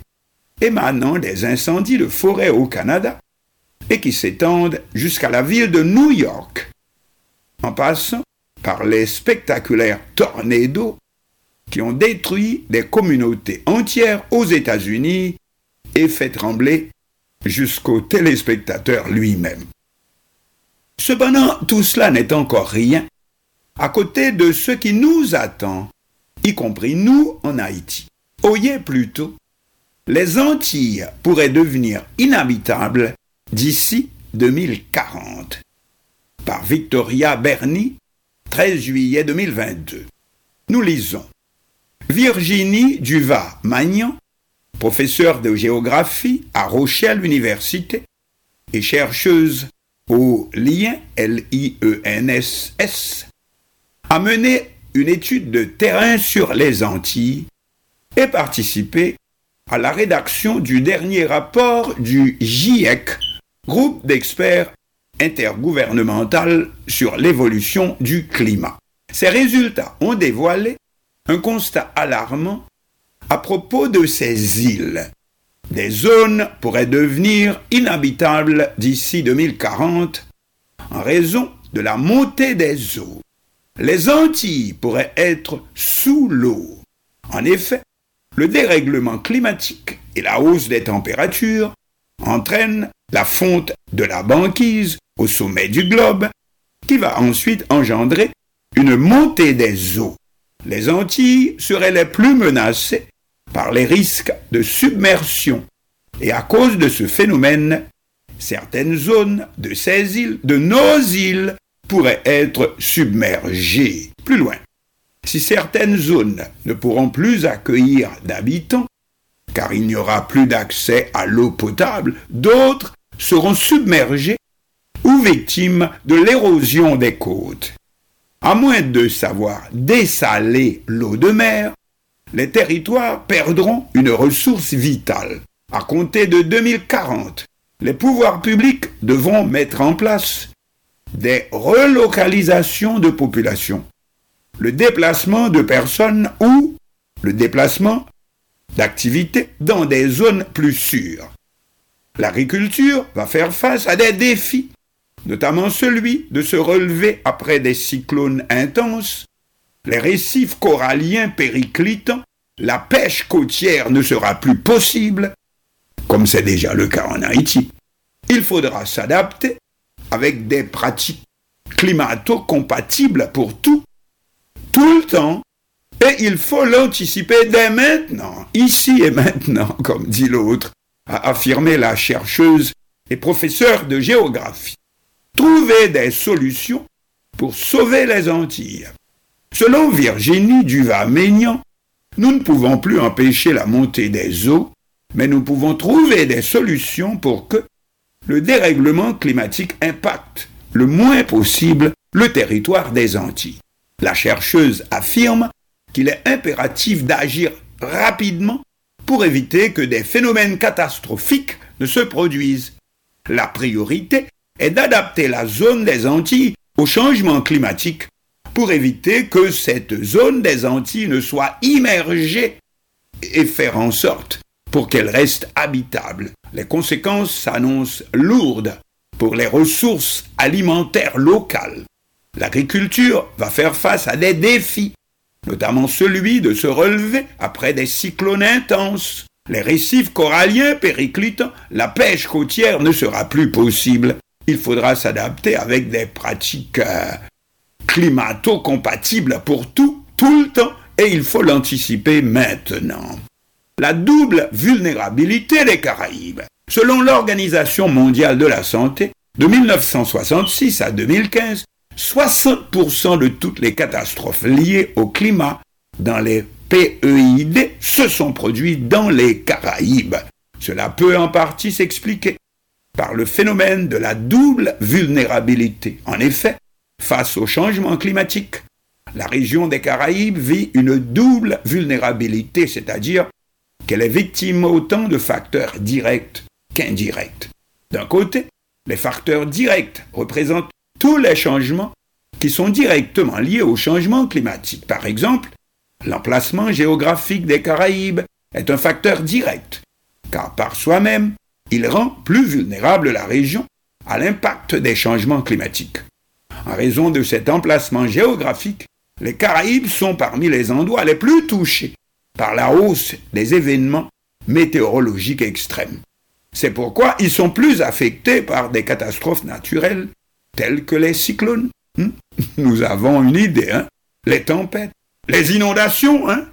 émanant des incendies de forêt au Canada et qui s'étendent jusqu'à la ville de New York, en passant par les spectaculaires tornados qui ont détruit des communautés entières aux États-Unis et fait trembler jusqu'au téléspectateur lui-même. Cependant, tout cela n'est encore rien à côté de ce qui nous attend, y compris nous en Haïti. Oyez plutôt, les Antilles pourraient devenir inhabitables d'ici 2040. Par Victoria Berni, 13 juillet 2022. Nous lisons. Virginie Duva-Magnan, professeure de géographie à Rochelle Université et chercheuse au lien L-I-E-N-S-S, a mené une étude de terrain sur les Antilles et participé à la rédaction du dernier rapport du GIEC, groupe d'experts intergouvernemental sur l'évolution du climat. Ces résultats ont dévoilé un constat alarmant à propos de ces îles. Des zones pourraient devenir inhabitables d'ici 2040 en raison de la montée des eaux. Les Antilles pourraient être sous l'eau. En effet, le dérèglement climatique et la hausse des températures entraînent la fonte de la banquise au sommet du globe, qui va ensuite engendrer une montée des eaux. Les Antilles seraient les plus menacées par les risques de submersion. Et à cause de ce phénomène, certaines zones de ces îles, de nos îles, pourraient être submergées. Plus loin, Si certaines zones ne pourront plus accueillir d'habitants, car il n'y aura plus d'accès à l'eau potable, d'autres seront submergées ou victimes de l'érosion des côtes. À moins de savoir dessaler l'eau de mer, les territoires perdront une ressource vitale. À compter de 2040, les pouvoirs publics devront mettre en place des relocalisations de population, le déplacement de personnes ou le déplacement d'activités dans des zones plus sûres. L'agriculture va faire face à des défis, notamment celui de se relever après des cyclones intenses, les récifs coralliens périclitant, la pêche côtière ne sera plus possible, comme c'est déjà le cas en Haïti. Il faudra s'adapter avec des pratiques climato-compatibles pour tout, tout le temps, et il faut l'anticiper dès maintenant, ici et maintenant, comme dit l'autre, a affirmé la chercheuse et professeure de géographie. Trouver des solutions pour sauver les Antilles. Selon Virginie Duva-Maignan, nous ne pouvons plus empêcher la montée des eaux, mais nous pouvons trouver des solutions pour que le dérèglement climatique impacte le moins possible le territoire des Antilles. La chercheuse affirme qu'il est impératif d'agir rapidement pour éviter que des phénomènes catastrophiques ne se produisent. La priorité est d'adapter la zone des Antilles au changement climatique pour éviter que cette zone des Antilles ne soit immergée et faire en sorte pour qu'elle reste habitable. Les conséquences s'annoncent lourdes pour les ressources alimentaires locales. L'agriculture va faire face à des défis, notamment celui de se relever après des cyclones intenses. Les récifs coralliens périclitant, la pêche côtière ne sera plus possible. Il faudra s'adapter avec des pratiques euh, climato-compatible pour tout, tout le temps, et il faut l'anticiper maintenant. La double vulnérabilité des Caraïbes. Selon l'Organisation mondiale de la santé, de 1966 à 2015, 60% de toutes les catastrophes liées au climat dans les PEID se sont produites dans les Caraïbes. Cela peut en partie s'expliquer par le phénomène de la double vulnérabilité. En effet, Face au changement climatique, la région des Caraïbes vit une double vulnérabilité, c'est-à-dire qu'elle est victime autant de facteurs directs qu'indirects. D'un côté, les facteurs directs représentent tous les changements qui sont directement liés au changement climatique. Par exemple, l'emplacement géographique des Caraïbes est un facteur direct, car par soi-même, il rend plus vulnérable la région à l'impact des changements climatiques. En raison de cet emplacement géographique, les Caraïbes sont parmi les endroits les plus touchés par la hausse des événements météorologiques extrêmes. C'est pourquoi ils sont plus affectés par des catastrophes naturelles telles que les cyclones. Hmm? Nous avons une idée, hein? les tempêtes, les inondations, hein?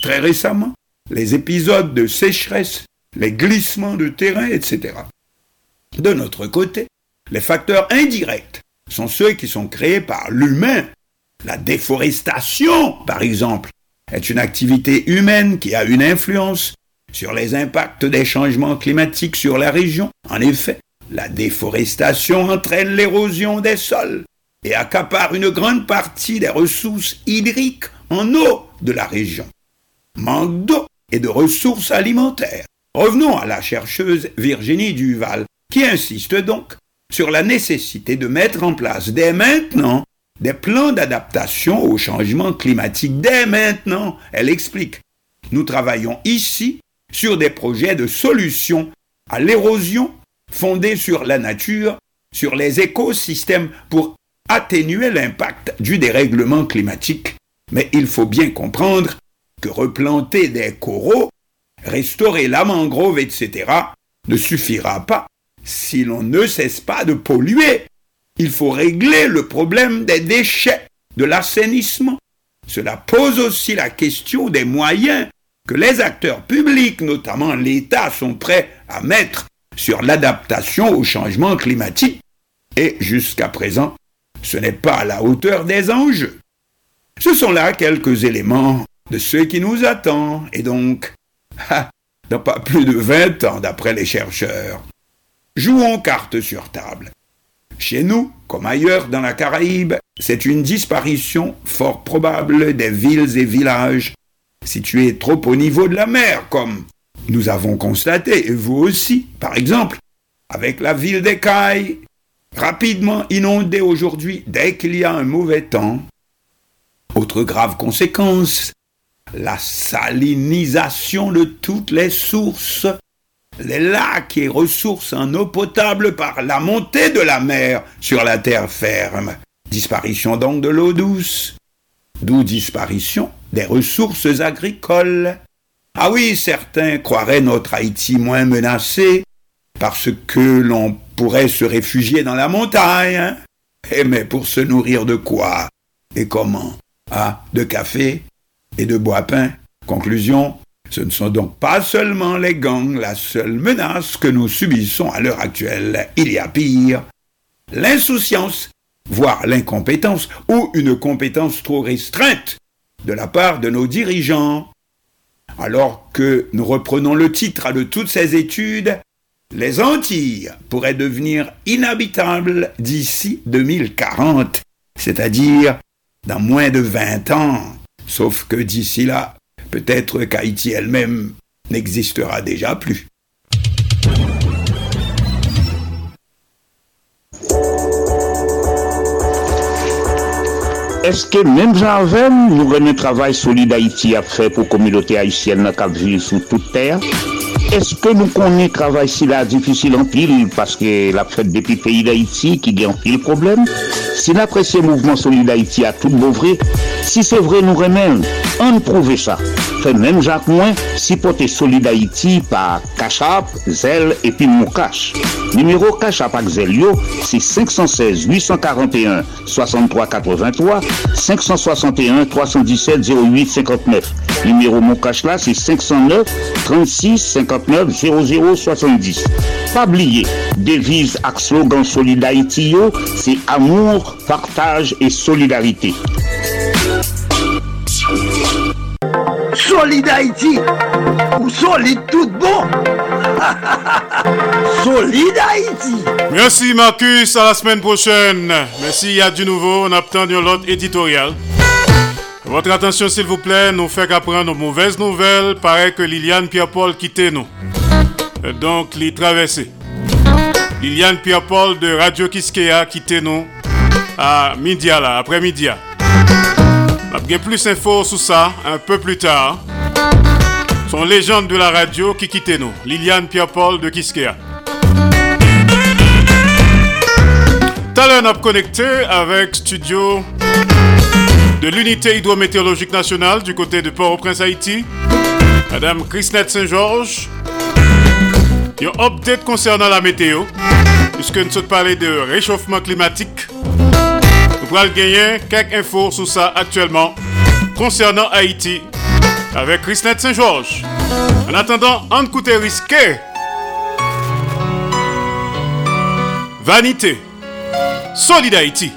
très récemment, les épisodes de sécheresse, les glissements de terrain, etc. De notre côté, les facteurs indirects sont ceux qui sont créés par l'humain. La déforestation, par exemple, est une activité humaine qui a une influence sur les impacts des changements climatiques sur la région. En effet, la déforestation entraîne l'érosion des sols et accapare une grande partie des ressources hydriques en eau de la région. Manque d'eau et de ressources alimentaires. Revenons à la chercheuse Virginie Duval, qui insiste donc sur la nécessité de mettre en place dès maintenant des plans d'adaptation au changement climatique. Dès maintenant, elle explique. Nous travaillons ici sur des projets de solutions à l'érosion fondés sur la nature, sur les écosystèmes pour atténuer l'impact du dérèglement climatique. Mais il faut bien comprendre que replanter des coraux, restaurer la mangrove, etc., ne suffira pas si l'on ne cesse pas de polluer. Il faut régler le problème des déchets, de l'assainissement. Cela pose aussi la question des moyens que les acteurs publics, notamment l'État, sont prêts à mettre sur l'adaptation au changement climatique. Et jusqu'à présent, ce n'est pas à la hauteur des enjeux. Ce sont là quelques éléments de ce qui nous attend, et donc, dans pas plus de 20 ans d'après les chercheurs. Jouons carte sur table. Chez nous, comme ailleurs dans la Caraïbe, c'est une disparition fort probable des villes et villages situés trop au niveau de la mer, comme nous avons constaté, et vous aussi, par exemple, avec la ville d'Ecaille, rapidement inondée aujourd'hui dès qu'il y a un mauvais temps. Autre grave conséquence, la salinisation de toutes les sources, les lacs et ressources en eau potable par la montée de la mer sur la terre ferme. Disparition donc de l'eau douce, d'où disparition des ressources agricoles. Ah oui, certains croiraient notre Haïti moins menacé parce que l'on pourrait se réfugier dans la montagne. Eh mais pour se nourrir de quoi? Et comment? Ah, de café et de bois peint. Conclusion, ce ne sont donc pas seulement les gangs la seule menace que nous subissons à l'heure actuelle. Il y a pire. L'insouciance, voire l'incompétence, ou une compétence trop restreinte de la part de nos dirigeants. Alors que nous reprenons le titre de toutes ces études, les Antilles pourraient devenir inhabitables d'ici 2040, c'est-à-dire dans moins de 20 ans. Sauf que d'ici là, peut-être qu'Haïti elle-même n'existera déjà plus. Est-ce que même j'avais, nous un travail solide Haïti à faire pour la communauté haïtienne qui vit sur toute est-ce que nous connaissons travail si là difficile en pile parce que la fête depuis pays d'Haïti qui gagne en pile problème? Si l'apprécié mouvement Solid Haïti a tout beau vrai, si c'est vrai nous remène, on prouve ça. Fait même Jacques Moins, si porté Solid Haïti par Cachap, Zel et puis Moukache. Numéro Cachap avec Zelio, c'est 516 841 63 83 561 317 08 59. Numéro Moukache là, c'est 509 36 50 59 00 Pas oublier, devise ak slogan Solid c'est amour, partage et solidarité. Solid Haïti, ou solide tout bon. solide Haïti. Merci Marcus, à la semaine prochaine. Merci, il y a du nouveau, on attend l'autre éditorial. Votre attention s'il vous plaît, nous fait qu'apprendre nos mauvaises nouvelles. Paraît que Liliane Pierre-Paul quittait nous. Donc, les traversé. Liliane Pierre-Paul de Radio Kiskea quitté nous à midi là, après-midi. On plus d'infos sur ça un peu plus tard. Son légende de la radio qui quittait nous. Liliane Pierre-Paul de Kiskea. Talent a connecté avec Studio de l'unité hydrométéorologique nationale du côté de Port-au-Prince Haïti, Madame Christette Saint-Georges. Un update concernant la météo, puisque nous sommes parlé de réchauffement climatique. Nous allons gagner quelques infos sur ça actuellement concernant Haïti avec Christette Saint-Georges. En attendant, un coûte risqué. Vanité. Solid Haïti.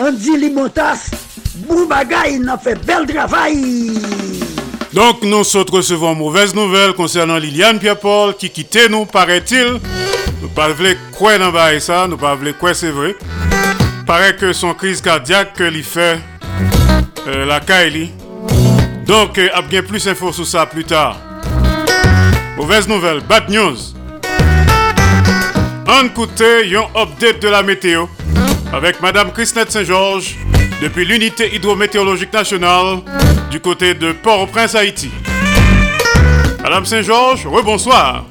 Andy Limotas. Boubagaï, il a fait bel travail. Donc, nous recevons mauvaise nouvelle concernant Liliane Pierre-Paul qui quittait nous, paraît-il. Nous ne pas croire dans ça, nous ne pas croire c'est vrai. Paraît que son crise cardiaque que lui fait euh, la Kaili. Donc, euh, a bien plus d'infos sur ça plus tard. Mauvaise nouvelle, bad news. An koute yon update de la météo avec Madame Christette Saint-Georges depuis l'unité hydrométéorologique nationale du côté de Port-au-Prince, Haïti. Madame Saint-Georges, rebonsoir.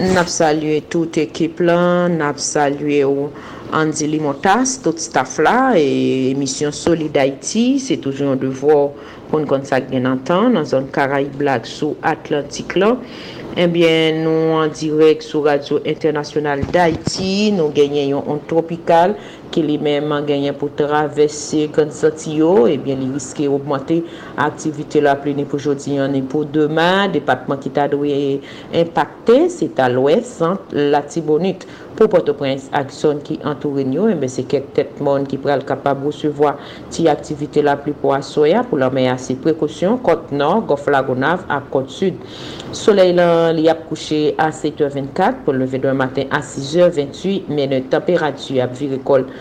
Nap salue tout ekip lan, nap salue ou Andy Limotas, tout staff la, e misyon Solid Haiti, se toujou an devor kon kon sa gen antan, nan zon Karaib Black sou Atlantik lan. Eh Ebyen nou an direk sou radyo internasyonal d'Haïti, nou genyen yon on tropikal ki li menman genyen pou travesse konsati yo, eh ebyen li riske augmente aktivite la pleni pou jodi an e pou deman, depatman ki ta dwe impacte, se ta lwes sant la tibonit. Pou Port-au-Prince ak son ki antouren yo, enbe eh se kek tet moun ki pral kapab resevoa ti aktivite la pli pou asoya pou la mey ase prekosyon kote nor, gof lagonav ak kote sud. Soleil lan li ap kouche a 7h24 pou leve do matin a 6h28 men temperatur ap virikol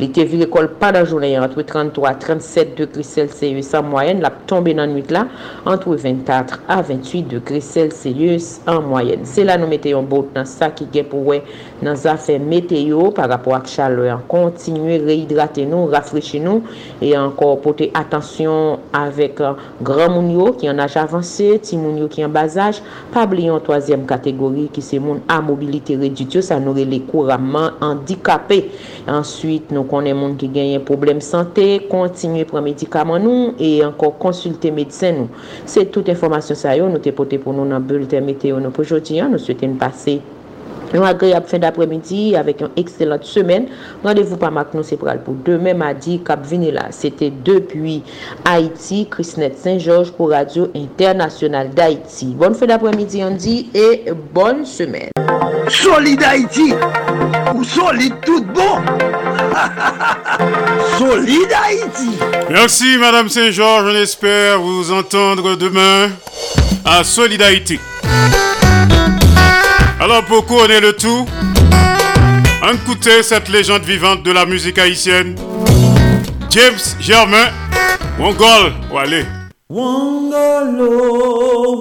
Li te vire kol pa da jounen yon antwe 33 37 degrè Celsius an moyen, la tombe nan nwit la antwe 24 a 28 degrè Celsius an moyen. Se la nou mete yon bout nan sa ki gen pou we nan zafè meteo par rapport ak chale an kontinue rehidrate nou, rafreche nou e ankor pote atensyon avek uh, gran moun yo ki an aj avanse, ti moun yo ki an bazaj, pa bliyon toazyem kategori ki se moun a mobilite redutyo sa nou rele kouraman handikapè. Answit nou konen moun ki genyen problem sante, kontinye pran medikaman nou, e anko konsulte medisen nou. Se tout informasyon sa yo, nou te pote pou nou nan bulte meteo nou pou jodi, an, nou souwete nou pase une agréable fin d'après-midi avec une excellente semaine. Rendez-vous par Mac nous c'est pour demain mardi Cap là. C'était depuis Haïti, Christine Saint-Georges pour Radio Internationale d'Haïti. Bonne fin d'après-midi Andy et bonne semaine. Solid Haïti, ou solide tout bon. solide Haïti. Merci Madame Saint-Georges, on espère vous entendre demain à Solid Haïti. Alors pour couronner le tout, écoutez cette légende vivante de la musique haïtienne, James Germain, Wongol Wale. Wongolo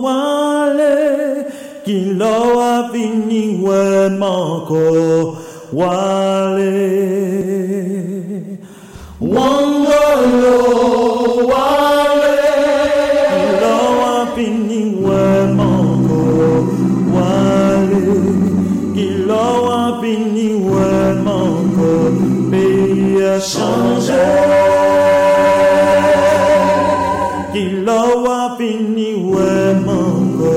Wale, kilo a fini wen manko Wale. Wongolo Wale, kilo a fini wen Kilo a fini wen manko Pays a changé Kilo a fini wen manko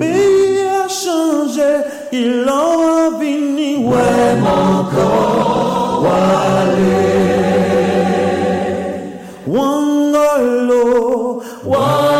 Pays a changé Kilo a fini wen manko Wale Wangolo Wale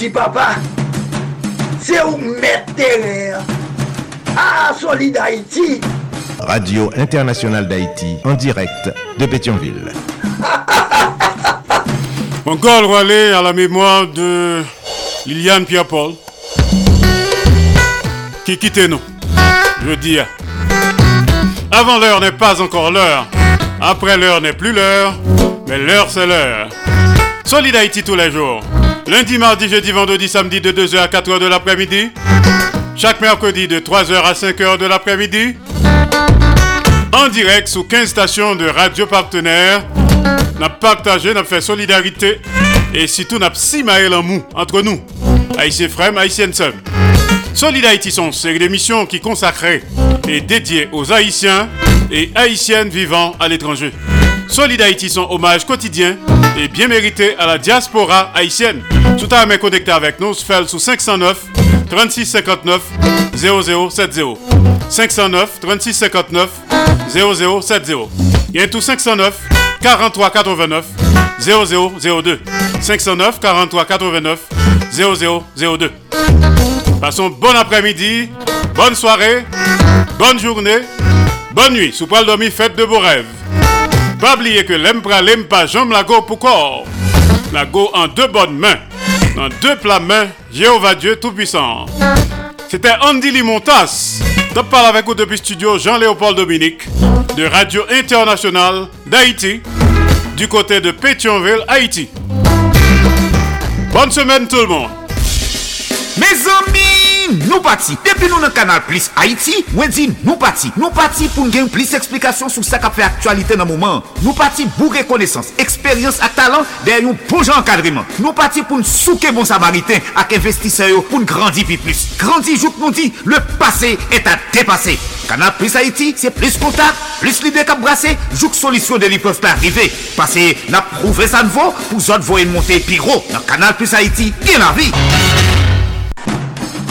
Haïti, papa. C'est où mettre terrain. Ah, Solid Haïti. Radio Internationale d'Haïti, en direct de Pétionville. Encore relais à la mémoire de Liliane Pierre-Paul, qui quittait nous, je dis. Avant l'heure n'est pas encore l'heure, après l'heure n'est plus l'heure, mais l'heure c'est l'heure. Solid Haïti tous les jours, lundi, mardi, jeudi, vendredi, samedi de 2h à 4h de l'après-midi, chaque mercredi de 3h à 5h de l'après-midi, en direct sous 15 stations de radio partenaires. N'a partagé, n'a fait solidarité et surtout n'a si en mou entre nous, Haïtiens frères, Haïtiennes seuls. Solid Haïti sont une série d'émissions qui consacrées et dédiées aux Haïtiens et Haïtiennes vivant à l'étranger. Solid Haïti sont hommage quotidien et bien mérité à la diaspora haïtienne. Tout à fait connecté avec nous, fait sous 509 36 59 0070. 509 36 59 0070. Il y a tout 509 43 89 0002. 509 43 89 0002. Passons bon après-midi, bonne soirée, bonne journée, bonne nuit. Sous poil dormi, faites de beaux rêves. Pas oublier que l'empra pas jambe la go pour corps. La go en deux bonnes mains. Dans deux plats mains, Jéhovah Dieu Tout-Puissant. C'était Andy Limontas. Top parle avec vous depuis studio Jean-Léopold Dominique de Radio Internationale d'Haïti du côté de Pétionville, Haïti. Bonne semaine tout le monde. Mes amis, nou pati. Depi nou nan kanal Plus Haiti, mwen di nou pati. Nou pati pou n gen plis eksplikasyon sou sa ka fe aktualite nan mouman. Nou pati bou rekonesans, eksperyans ak talan der yon bon pou jan kadriman. Nou pati pou n souke bon samariten ak investise yo pou n grandi pi plus. Grandi jout nou di, le pase et a depase. Kanal Plus Haiti, se plis kontak, plis lide kap brase, jout solisyon de li peuf pa arrive. Pase na prouve san vo, pou zot vo en monte pi ro. Nan kanal Plus Haiti, gen la vi.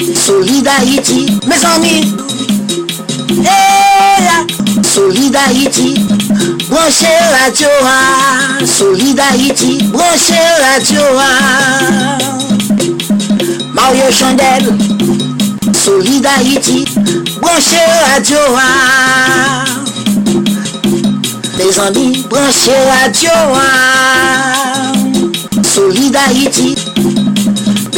Hey, Solid Haïti, mes amis. Hey, Solid Haïti, branchez radio. ah. Solid Haïti, branchez ah. Mario Chandel, Solid Haïti, branchez radio. ah. Mes amis, branchez radio. ah. Solid Haïti,